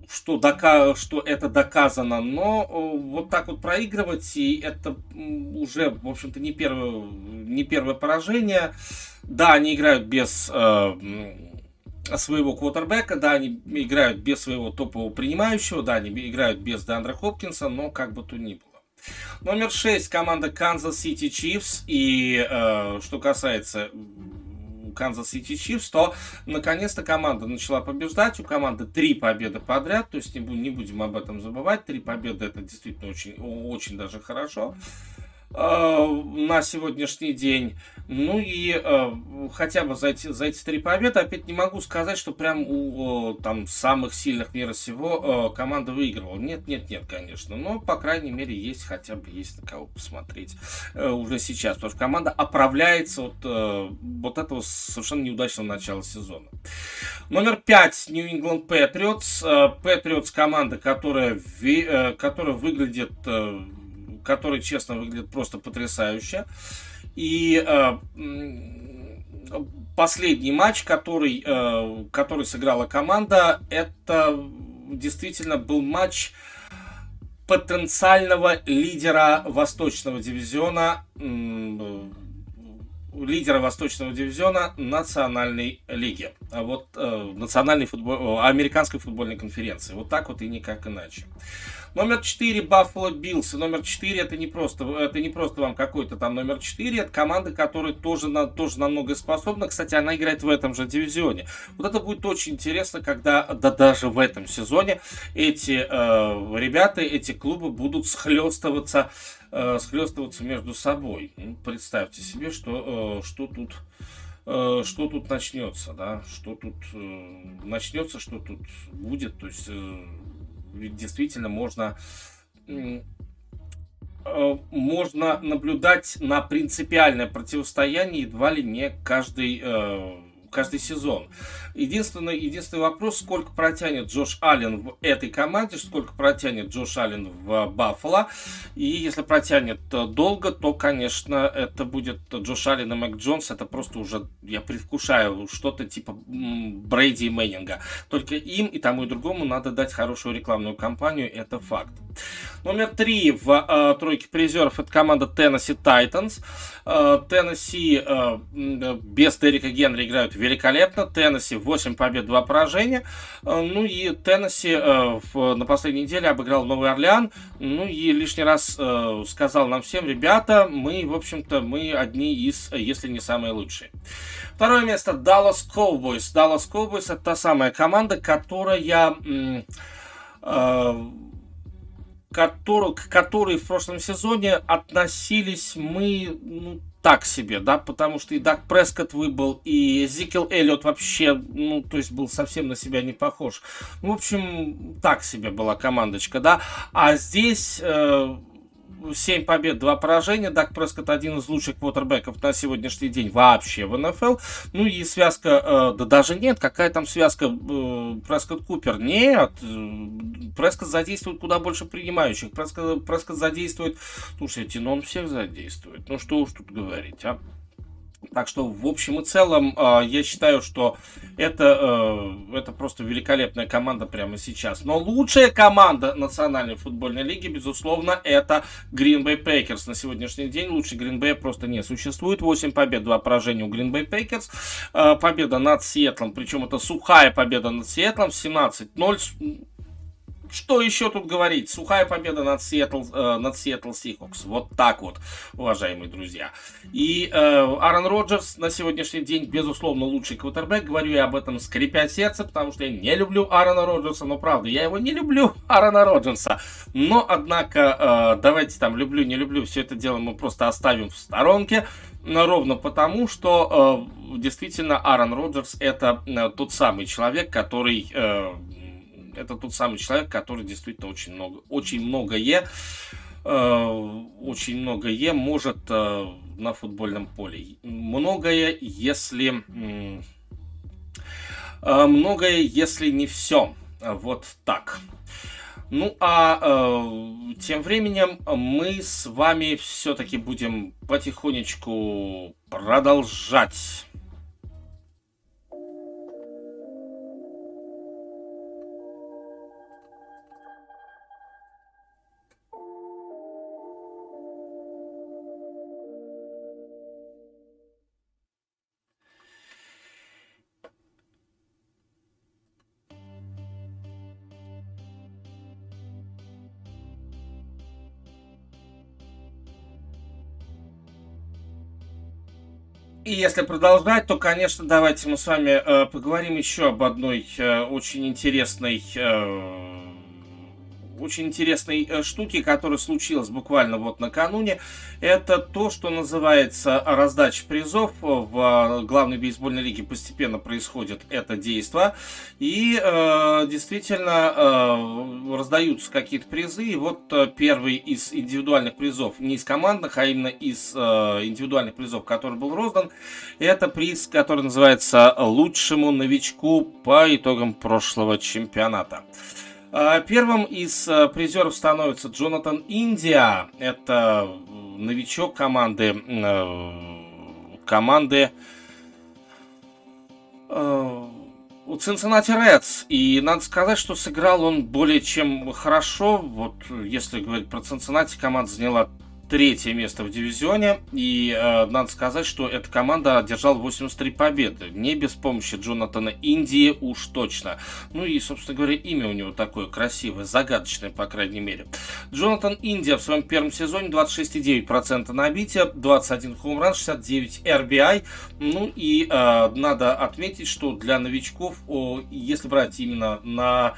что, дока что это доказано, но вот так вот проигрывать, и это уже, в общем-то, не первое, не первое поражение. Да, они играют без своего квотербека, да, они играют без своего топового принимающего, да, они играют без Дандра Хопкинса, но как бы то ни было. Номер 6 команда Kansas City Chiefs. И э, что касается Kansas City Chiefs, то наконец-то команда начала побеждать. У команды три победы подряд, то есть не, не будем об этом забывать. Три победы это действительно очень, очень даже хорошо. На сегодняшний день. Ну и э, хотя бы за эти, за эти три победы, опять не могу сказать, что прям у э, там самых сильных мира всего э, команда выигрывала. Нет, нет, нет, конечно. Но, по крайней мере, есть хотя бы есть на кого посмотреть э, уже сейчас. Потому что команда оправляется от э, вот этого совершенно неудачного начала сезона. Номер пять New England Patriots. Э, Patriots команда, которая, ви, э, которая выглядит э, который, честно, выглядит просто потрясающе. И э, последний матч, который, э, который сыграла команда, это действительно был матч потенциального лидера Восточного дивизиона, лидера Восточного дивизиона Национальной лиги. А вот э, Национальной футбол, Американской футбольной конференции. Вот так вот и никак иначе. Номер 4 Buffalo Bills. номер 4 это не просто, это не просто вам какой-то там номер 4. Это команда, которая тоже, на, тоже намного способна. Кстати, она играет в этом же дивизионе. Вот это будет очень интересно, когда да даже в этом сезоне эти э, ребята, эти клубы будут схлестываться, э, схлестываться между собой. Ну, представьте себе, что, э, что тут э, что тут начнется, да, что тут э, начнется, что тут будет, то есть э, действительно можно э, можно наблюдать на принципиальное противостояние едва ли не каждый э, каждый сезон. Единственный, единственный вопрос, сколько протянет Джош Аллен в этой команде, сколько протянет Джош Аллен в Баффало. И если протянет э, долго, то, конечно, это будет Джош Аллен и Мэг Джонс. Это просто уже, я предвкушаю, что-то типа Брейди и Мэннинга. Только им и тому и другому надо дать хорошую рекламную кампанию, это факт. Номер три в э, тройке призеров это команда Titans. Э, Теннесси э, без Дерека Генри играют великолепно. Теннесси 8 побед, 2 поражения. Э, ну и Теннесси э, на последней неделе обыграл Новый Орлеан. Ну и лишний раз э, сказал нам всем, ребята, мы, в общем-то, мы одни из, если не самые лучшие. Второе место Dallas Cowboys. Dallas Cowboys это та самая команда, которая... К которой в прошлом сезоне относились мы ну, так себе, да, потому что и Даг Прескотт выбыл, и Зикел Эллиот вообще, ну, то есть был совсем на себя не похож. В общем, так себе была командочка, да. А здесь э, 7 побед, 2 поражения. Дак Прескотт один из лучших квотербеков на сегодняшний день вообще в НФЛ. Ну и связка, э, да даже нет, какая там связка э, Прескотт Купер? Нет, Прескотт задействует куда больше принимающих. Прескотт, Прескотт задействует, слушайте, ну он всех задействует. Ну что уж тут говорить, а? Так что, в общем и целом, а, я считаю, что это, э, это просто великолепная команда прямо сейчас. Но лучшая команда Национальной футбольной лиги, безусловно, это Green Bay Packers. На сегодняшний день лучше Green Bay просто не существует. 8 побед, 2 поражения у Green Bay Packers. Э, победа над Сиэтлом, причем это сухая победа над Сиэтлом, 17-0 что еще тут говорить? Сухая победа над Сиэтл, э, над Сиэтл Сихокс. Вот так вот, уважаемые друзья. И э, Аарон Роджерс на сегодняшний день, безусловно, лучший квотербек. Говорю я об этом скрипя сердце, потому что я не люблю Аарона Роджерса. Но правда, я его не люблю, Аарона Роджерса. Но, однако, э, давайте там люблю, не люблю, все это дело мы просто оставим в сторонке. Ровно потому, что э, действительно Аарон Роджерс это э, тот самый человек, который э, это тот самый человек, который действительно очень много, очень многое, э, очень многое может э, на футбольном поле. Многое, если э, многое, если не все. Вот так. Ну а э, тем временем мы с вами все-таки будем потихонечку продолжать И если продолжать, то, конечно, давайте мы с вами э, поговорим еще об одной э, очень интересной э, очень интересной э, штуки, которая случилась буквально вот накануне. Это то, что называется раздача призов. В э, главной бейсбольной лиге постепенно происходит это действие. И э, действительно э, раздаются какие-то призы. И вот э, первый из индивидуальных призов, не из командных, а именно из э, индивидуальных призов, который был роздан, это приз, который называется «Лучшему новичку по итогам прошлого чемпионата». А, первым из э, призеров становится Джонатан Индия. Это новичок команды э, команды э, у Cincinnati Reds. И надо сказать, что сыграл он более чем хорошо. Вот если говорить про Cincinnati, команда заняла третье место в дивизионе. И э, надо сказать, что эта команда одержала 83 победы. Не без помощи Джонатана Индии уж точно. Ну и, собственно говоря, имя у него такое красивое, загадочное, по крайней мере. Джонатан Индия в своем первом сезоне 26,9% набития, 21 хоумран, 69 RBI. Ну и э, надо отметить, что для новичков, о, если брать именно на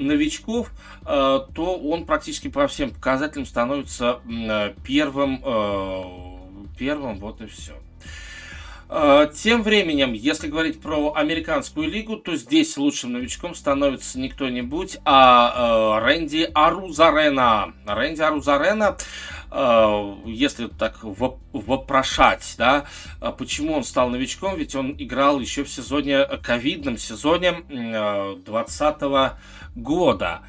новичков, э, то он практически по всем показателям становится э, первым, э, первым, вот и все. Тем временем, если говорить про американскую лигу, то здесь лучшим новичком становится не кто-нибудь, а Рэнди Арузарена. Рэнди Арузарена если так вопрошать, да, почему он стал новичком, ведь он играл еще в сезоне, ковидном сезоне 20 года.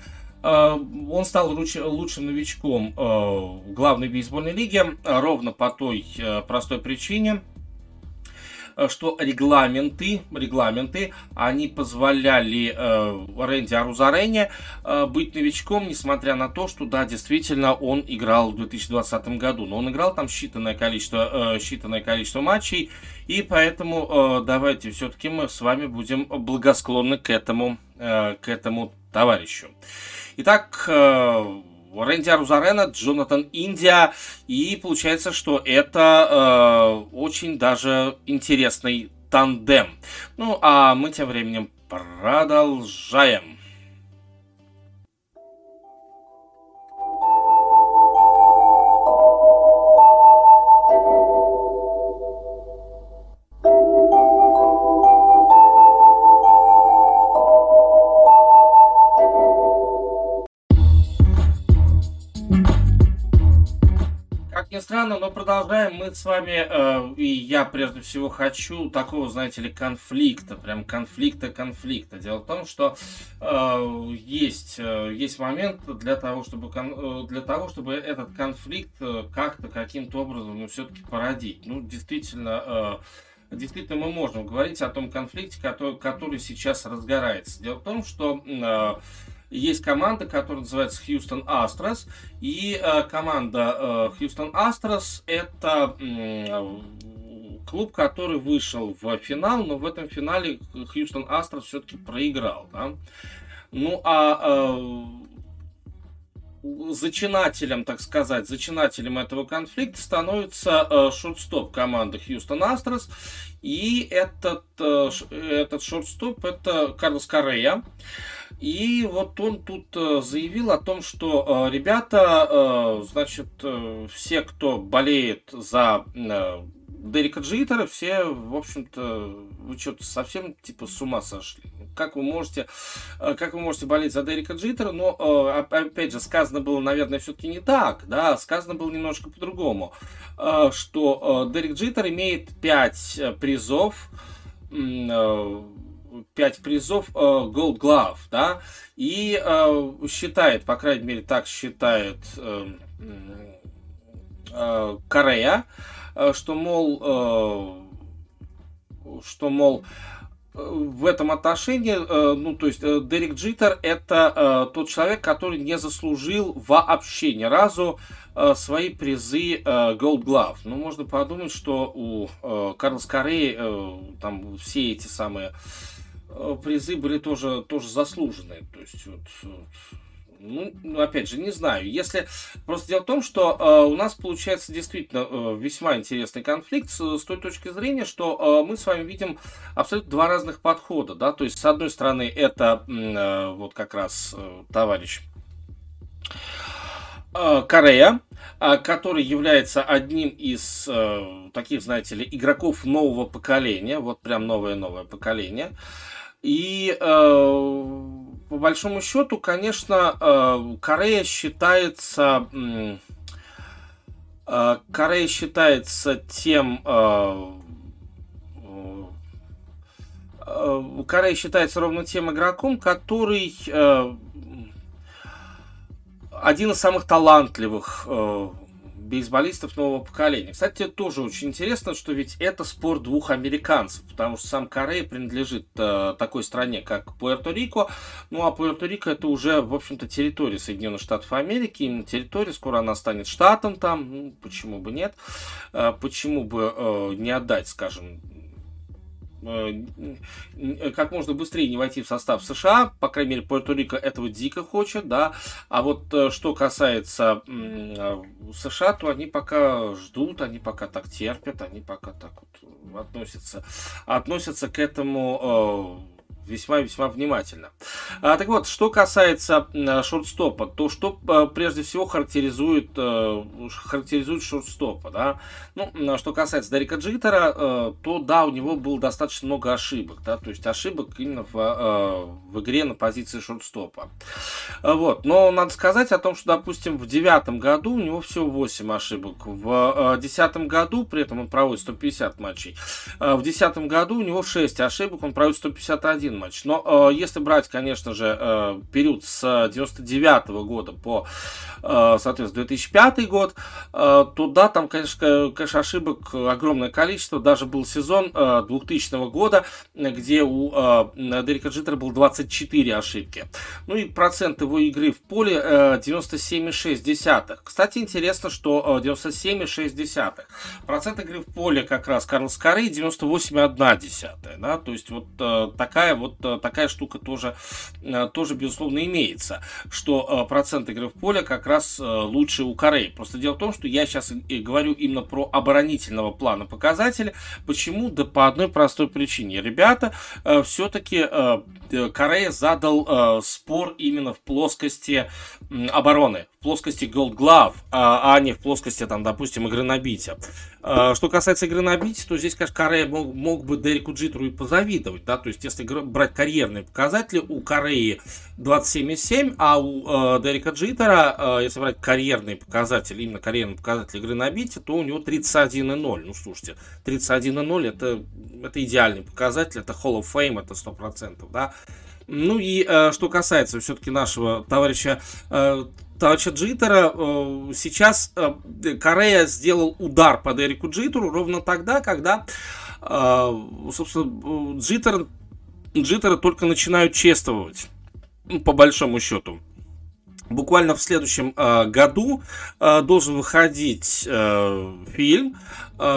Э, он стал лучшим новичком э, главной бейсбольной лиги ровно по той э, простой причине, э, что регламенты, регламенты, они позволяли э, Рэнди Арузарене э, быть новичком, несмотря на то, что, да, действительно, он играл в 2020 году, но он играл там считанное количество, э, считанное количество матчей, и поэтому э, давайте все-таки мы с вами будем благосклонны к этому, э, к этому товарищу. Итак, э, Рэнди Арузарена, Джонатан Индия. И получается, что это э, очень даже интересный тандем. Ну, а мы тем временем продолжаем. Странно, но продолжаем мы с вами, э, и я прежде всего хочу такого, знаете ли, конфликта, прям конфликта-конфликта. Дело в том, что э, есть, э, есть момент для того, чтобы, э, для того, чтобы этот конфликт э, как-то, каким-то образом, ну, все-таки породить. Ну, действительно, э, действительно мы можем говорить о том конфликте, который, который сейчас разгорается. Дело в том, что э, есть команда, которая называется Хьюстон Астрос. И э, команда Хьюстон Астрос это э, клуб, который вышел в финал, но в этом финале Хьюстон Астрос все-таки проиграл. Да? Ну а э, зачинателем, так сказать, зачинателем этого конфликта становится э, шорт-стоп команды Хьюстон Астрос. И этот, э, этот шорт-стоп это Карлос Коррея. И вот он тут э, заявил о том, что э, ребята, э, значит, все, кто болеет за Дерека Джитера, все, в общем-то, вы что-то совсем типа с ума сошли. Как вы можете, как вы можете болеть за Дерека Джитера? Но, опять же, сказано было, наверное, все-таки не так, да, сказано было немножко по-другому, что Дерек Джитер имеет 5 призов 5 призов э, Gold Glove, да, и э, считает, по крайней мере, так считает э, э, Корея, что, мол, что, мол, в этом отношении, ну, то есть Дерек Джитер это тот человек, который не заслужил вообще ни разу свои призы Gold Glove. Ну, можно подумать, что у Карлос Кореи там все эти самые призы были тоже, тоже заслуженные. То есть, вот, ну, опять же, не знаю. Если просто дело в том, что э, у нас получается действительно э, весьма интересный конфликт с, с той точки зрения, что э, мы с вами видим абсолютно два разных подхода, да. То есть, с одной стороны, это э, вот как раз э, товарищ э, Корея, э, который является одним из э, таких, знаете ли, игроков нового поколения, вот прям новое-новое поколение. И э, по большому счету, конечно, э, Корея считается э, Корея считается тем Корея считается ровно тем игроком, который один из самых талантливых бейсболистов нового поколения. Кстати, тоже очень интересно, что ведь это спор двух американцев, потому что сам Корея принадлежит э, такой стране, как Пуэрто-Рико. Ну, а Пуэрто-Рико это уже, в общем-то, территория Соединенных Штатов Америки, именно территория, скоро она станет штатом там, ну, почему бы нет, э, почему бы э, не отдать, скажем, как можно быстрее не войти в состав США, по крайней мере, Пуэрто-Рико этого дико хочет, да, а вот э, что касается э, США, то они пока ждут, они пока так терпят, они пока так вот относятся, относятся к этому весьма-весьма внимательно. А, так вот, что касается а, шортстопа, то что а, прежде всего характеризует, а, характеризует шортстопа, да? Ну, а, что касается Дарика Джитера, а, то да, у него было достаточно много ошибок, да, то есть ошибок именно в, а, в игре на позиции шортстопа. А, вот, но надо сказать о том, что, допустим, в девятом году у него всего 8 ошибок, в десятом году, при этом он проводит 150 матчей, а в десятом году у него 6 ошибок, он проводит 151 один матч. Но э, если брать, конечно же, э, период с 99 -го года по, э, соответственно, 2005 год, э, то да, там, конечно, конечно, ошибок огромное количество. Даже был сезон э, 2000 года, где у э, Дерека Джиттера было 24 ошибки. Ну и процент его игры в поле э, 97,6. Кстати, интересно, что э, 97,6. Процент игры в поле как раз Карлос Корей 98,1. Да? То есть вот э, такая вот э, такая штука тоже, э, тоже безусловно имеется, что процент игры в поле как раз лучше у Корей. Просто дело в том, что я сейчас говорю именно про оборонительного плана показателя. Почему? Да по одной простой причине. Ребята, все-таки Корея задал спор именно в плоскости обороны, плоскости Gold Glove, а, а не в плоскости, там, допустим, игры на бите. Что касается игры на бите, то здесь, конечно, Корея мог, мог бы Дереку Джитру и позавидовать, да, то есть если брать карьерные показатели, у Кореи 27,7, а у э, Дерека Джитера, э, если брать карьерные показатели, именно карьерные показатели игры на бите, то у него 31,0. Ну, слушайте, 31,0 это, это идеальный показатель, это Hall of Fame, это 100%, да. Ну и э, что касается все-таки нашего товарища э, товарища Джитера, э, сейчас э, Корея сделал удар под Эрику Джитеру ровно тогда, когда, э, собственно, Джитер, Джитера только начинают чествовать, ну, по большому счету. Буквально в следующем году должен выходить фильм,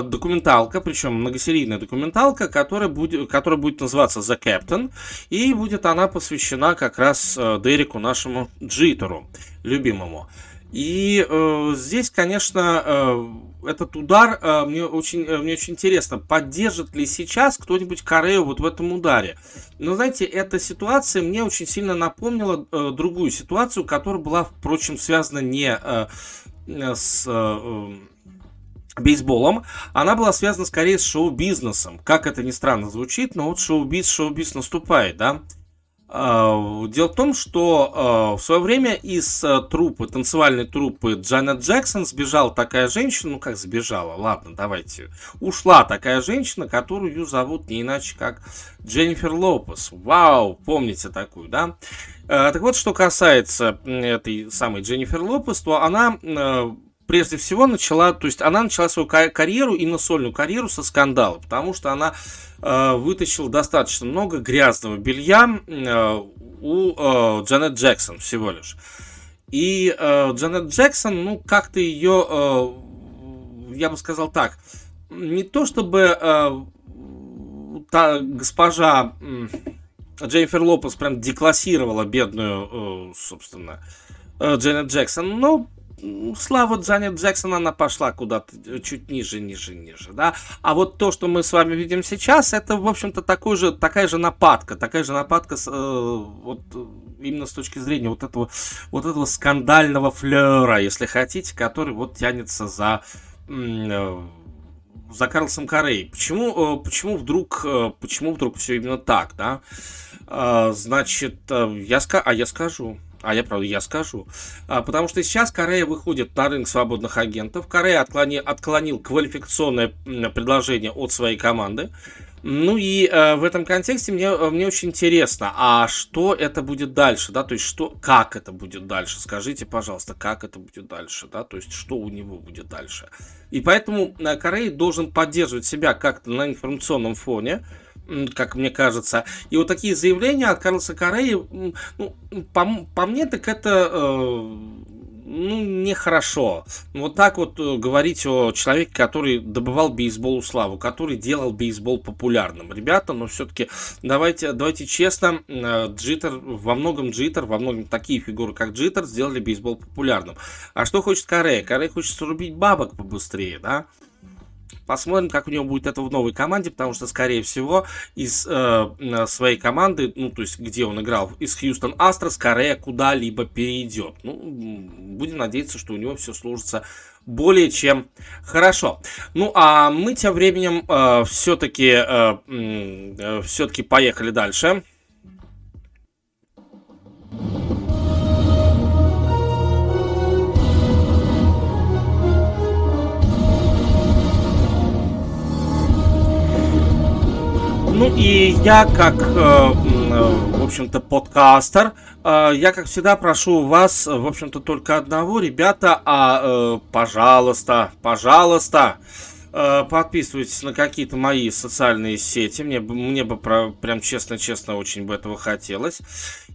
документалка, причем многосерийная документалка, которая будет, которая будет называться The Captain, и будет она посвящена как раз э, Дереку нашему Джитеру, любимому. И э, здесь, конечно, э, этот удар э, мне, очень, э, мне очень интересно, поддержит ли сейчас кто-нибудь Корею вот в этом ударе. Но, знаете, эта ситуация мне очень сильно напомнила э, другую ситуацию, которая была, впрочем, связана не э, с... Э, бейсболом, она была связана скорее с шоу-бизнесом. Как это ни странно звучит, но вот шоу-биз, шоу-биз наступает, да. А, дело в том, что а, в свое время из а, трупы, танцевальной трупы Джанет Джексон сбежала такая женщина, ну как сбежала, ладно, давайте, ушла такая женщина, которую зовут не иначе как Дженнифер Лопес. Вау, помните такую, да? Так вот, что касается этой самой Дженнифер Лопес, то она прежде всего начала, то есть она начала свою карьеру, именно сольную карьеру со скандала, потому что она э, вытащила достаточно много грязного белья э, у э, Джанет Джексон всего лишь. И э, Джанет Джексон, ну, как-то ее, э, я бы сказал так, не то чтобы э, та госпожа э, Дженнифер Лопес прям деклассировала бедную, э, собственно, э, Джанет Джексон, но слава Джанет Джексон, она пошла куда-то чуть ниже, ниже, ниже, да. А вот то, что мы с вами видим сейчас, это, в общем-то, такой же, такая же нападка, такая же нападка, с, э, вот именно с точки зрения вот этого, вот этого скандального флера, если хотите, который вот тянется за э, за Карлсом Корей. Почему, э, почему вдруг, э, почему вдруг все именно так, да? Значит, э, я, а я скажу. А я, правда, я скажу. А, потому что сейчас Корея выходит на рынок свободных агентов. Корея отклони, отклонил квалификационное предложение от своей команды. Ну и э, в этом контексте мне, э, мне очень интересно, а что это будет дальше, да, то есть что, как это будет дальше, скажите, пожалуйста, как это будет дальше, да, то есть что у него будет дальше. И поэтому э, Корея должен поддерживать себя как-то на информационном фоне, как мне кажется. И вот такие заявления от Карлоса Кореи, ну, по, по мне, так это э, ну, нехорошо. Вот так вот э, говорить о человеке, который добывал бейсболу славу, который делал бейсбол популярным. Ребята, но все-таки давайте, давайте честно, э, Джиттер, во многом Джиттер, во многом такие фигуры, как Джиттер, сделали бейсбол популярным. А что хочет Корея? Корея хочет срубить бабок побыстрее, да? Посмотрим, как у него будет это в новой команде, потому что, скорее всего, из э, своей команды, ну, то есть, где он играл, из Хьюстон Астрос, Корея куда-либо перейдет. Ну, будем надеяться, что у него все сложится более чем хорошо. Ну, а мы тем временем э, все-таки э, э, все-таки поехали дальше. Ну и я как, в общем-то, подкастер, я, как всегда, прошу вас, в общем-то, только одного, ребята, а, пожалуйста, пожалуйста, подписывайтесь на какие-то мои социальные сети. Мне, мне бы прям честно-честно очень бы этого хотелось.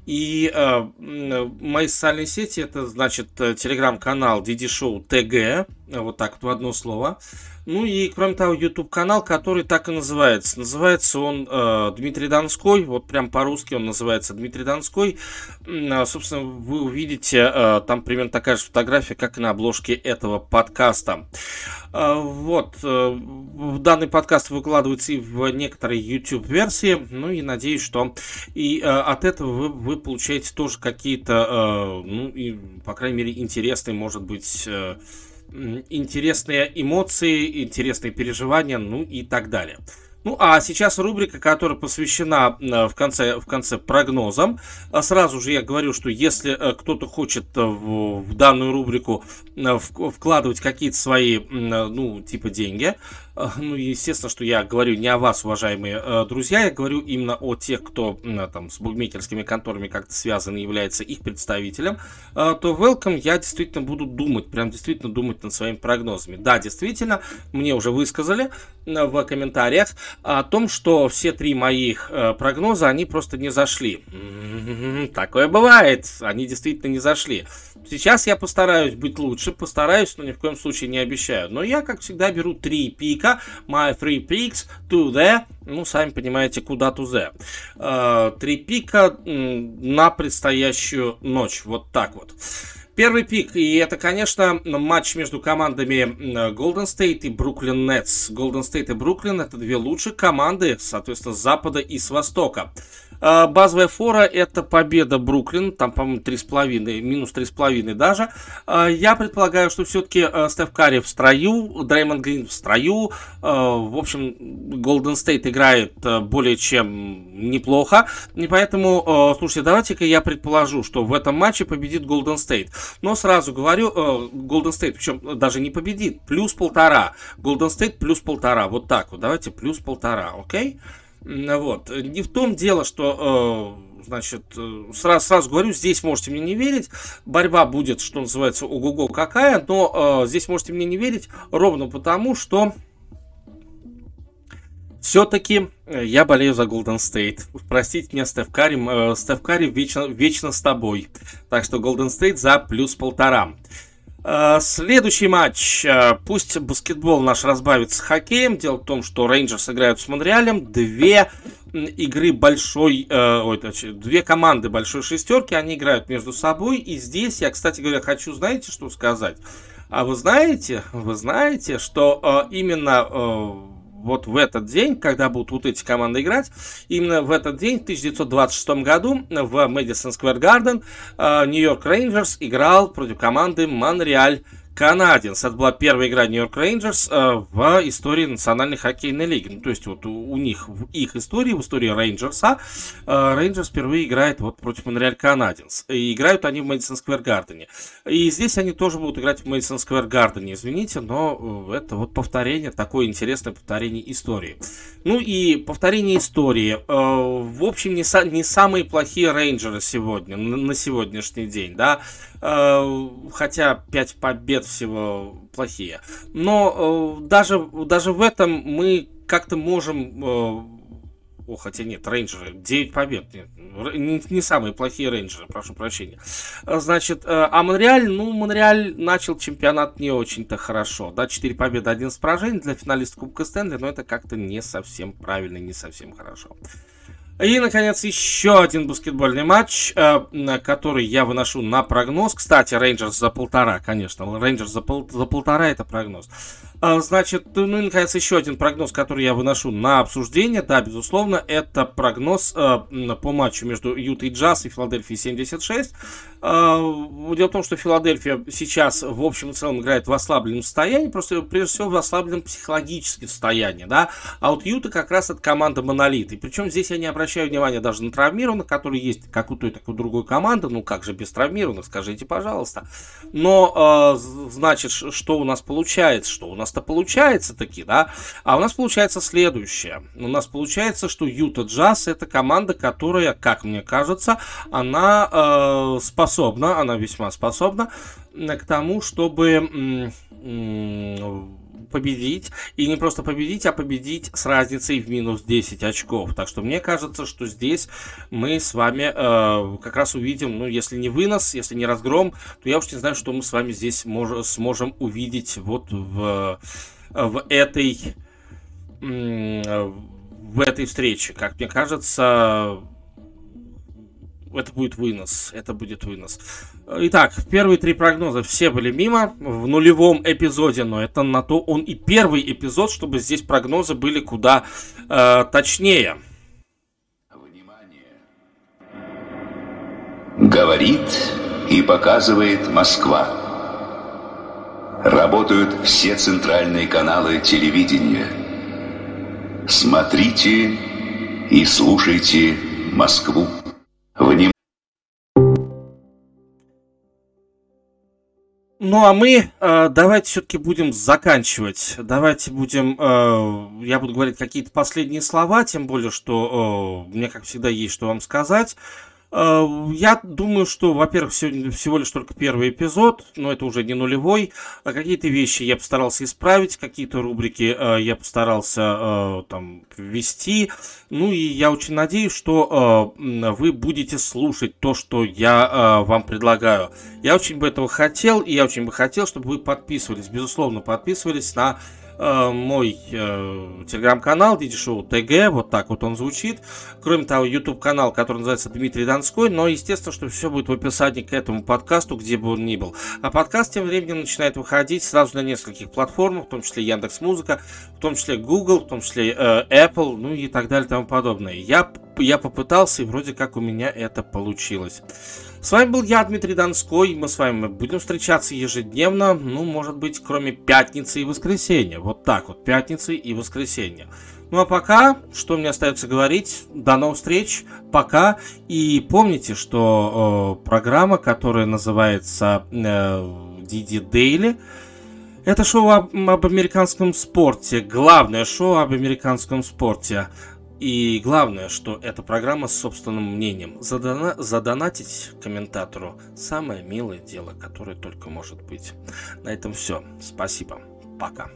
И э, мои социальные сети это значит телеграм-канал Диди Шоу ТГ, вот так вот в одно слово. Ну и, кроме того, YouTube-канал, который так и называется. Называется он э, Дмитрий Донской, вот прям по-русски он называется Дмитрий Донской. Э, собственно, вы увидите э, там примерно такая же фотография, как и на обложке этого подкаста. Э, вот, э, данный подкаст выкладывается и в некоторые YouTube-версии, ну и надеюсь, что и э, от этого вы, вы получаете тоже какие-то, э, ну и, по крайней мере, интересные, может быть, э, интересные эмоции, интересные переживания, ну и так далее. Ну а сейчас рубрика, которая посвящена э, в конце, в конце прогнозам. А сразу же я говорю, что если э, кто-то хочет э, в, в данную рубрику вкладывать какие-то свои, ну, типа деньги, ну, естественно, что я говорю не о вас, уважаемые друзья, я говорю именно о тех, кто там с букмекерскими конторами как-то связан и является их представителем, то welcome я действительно буду думать, прям действительно думать над своими прогнозами. Да, действительно, мне уже высказали в комментариях, о том, что все три моих э, прогноза, они просто не зашли. Такое бывает, они действительно не зашли. Сейчас я постараюсь быть лучше, постараюсь, но ни в коем случае не обещаю. Но я, как всегда, беру три пика, my three picks to the, ну, сами понимаете, куда to the. Э, три пика на предстоящую ночь, вот так вот. Первый пик, и это, конечно, матч между командами Golden State и Brooklyn Nets. Golden State и Brooklyn это две лучшие команды, соответственно, с запада и с востока. А, базовая фора это победа Бруклин, там, по-моему, 3,5, минус 3,5 даже. А, я предполагаю, что все-таки а, Стеф Карри в строю, Дреймонд Грин в строю. В общем, Golden State играет более чем неплохо. И поэтому, слушайте, давайте-ка я предположу, что в этом матче победит Golden State. Но сразу говорю, Golden State, причем даже не победит, плюс полтора. Golden State плюс полтора, вот так вот, давайте плюс полтора, окей? Okay? Вот. Не в том дело, что э, значит, э, сразу, сразу говорю, здесь можете мне не верить, борьба будет, что называется, ого-го какая, но э, здесь можете мне не верить ровно потому, что все-таки я болею за Golden State. Простите меня, Стеф Карри, э, Стеф Карри вечно, вечно с тобой. Так что Golden State за плюс полтора. Э, следующий матч. Э, пусть баскетбол наш разбавится с хоккеем. Дело в том, что Рейнджерс играют с Монреалем. Две игры большой, э, ой, точнее, две команды большой шестерки, они играют между собой. И здесь я, кстати говоря, хочу, знаете, что сказать? А вы знаете, вы знаете, что э, именно э, вот в этот день, когда будут вот эти команды играть, именно в этот день, в 1926 году, в Мэдисон Сквер Гарден, Нью-Йорк Рейнджерс играл против команды Монреаль Канадиенс. Это была первая игра Нью-Йорк Рейнджерс э, в истории Национальной хоккейной лиги. Ну, то есть вот у, них, в их истории, в истории Рейнджерса, э, Рейнджерс впервые играет вот против Монреаль Канадиенс. И играют они в Мэдисон Сквер Гардене. И здесь они тоже будут играть в Мэдисон Сквер Гардене, извините, но э, это вот повторение, такое интересное повторение истории. Ну и повторение истории. В общем, не, са, не самые плохие рейнджеры сегодня, на сегодняшний день, да. Э, хотя 5 побед всего плохие. Но э, даже, даже в этом мы как-то можем... Э, о, хотя нет, рейнджеры, 9 побед. Нет, не, не самые плохие рейнджеры, прошу прощения. Значит, а Монреаль, ну, Монреаль начал чемпионат не очень-то хорошо. Да, 4 победы, 11 поражений для финалиста Кубка Стэнли, но это как-то не совсем правильно, не совсем хорошо. И, наконец, еще один баскетбольный матч, э, который я выношу на прогноз. Кстати, Рейнджерс за полтора, конечно. Рейнджерс за, пол, за полтора это прогноз. А, значит, ну и, наконец, еще один прогноз, который я выношу на обсуждение. Да, безусловно, это прогноз э, по матчу между Ютой Джаз и Филадельфией 76. А, дело в том, что Филадельфия сейчас в общем и целом играет в ослабленном состоянии, просто прежде всего в ослабленном психологическом состоянии, да. А вот Юта как раз это команда Монолит. И причем здесь я не обращаю обращаю внимание даже на травмированных, которые есть как у той, так и у другой команды. Ну, как же без травмированных, скажите, пожалуйста. Но, э, значит, что у нас получается? Что у нас-то получается таки, да? А у нас получается следующее. У нас получается, что Юта Джаз это команда, которая, как мне кажется, она э, способна, она весьма способна к тому, чтобы победить. И не просто победить, а победить с разницей в минус 10 очков. Так что мне кажется, что здесь мы с вами э, как раз увидим, ну, если не вынос, если не разгром, то я уж не знаю, что мы с вами здесь мож- сможем увидеть вот в, в этой в этой встрече. Как мне кажется, это будет вынос. Это будет вынос. Итак, первые три прогноза все были мимо в нулевом эпизоде, но это на то он и первый эпизод, чтобы здесь прогнозы были куда э, точнее. Внимание! Говорит и показывает Москва. Работают все центральные каналы телевидения. Смотрите и слушайте Москву. Внимание! Ну а мы э, давайте все-таки будем заканчивать. Давайте будем, э, я буду говорить какие-то последние слова, тем более, что э, мне, как всегда, есть что вам сказать. Э, я думаю, что, во-первых, сегодня всего лишь только первый эпизод, но это уже не нулевой. А какие-то вещи я постарался исправить, какие-то рубрики э, я постарался э, там ввести. Ну и я очень надеюсь, что вы будете слушать то, что я вам предлагаю. Я очень бы этого хотел, и я очень бы хотел, чтобы вы подписывались, безусловно, подписывались на Э, мой э, телеграм-канал Диди Шоу ТГ, вот так вот он звучит. Кроме того, YouTube канал, который называется Дмитрий Донской, но естественно, что все будет в описании к этому подкасту, где бы он ни был. А подкаст тем временем начинает выходить сразу на нескольких платформах, в том числе Яндекс Музыка, в том числе Google, в том числе э, Apple, ну и так далее и тому подобное. Я, я попытался, и вроде как у меня это получилось. С вами был я, Дмитрий Донской. Мы с вами будем встречаться ежедневно, ну, может быть, кроме пятницы и воскресенья. Вот так вот, пятницы и воскресенья. Ну а пока, что мне остается говорить, до новых встреч, пока. И помните, что э, программа, которая называется э, Didi Daily, это шоу об, об американском спорте, главное шоу об американском спорте. И главное, что эта программа с собственным мнением. Задона задонатить комментатору самое милое дело, которое только может быть. На этом все. Спасибо. Пока.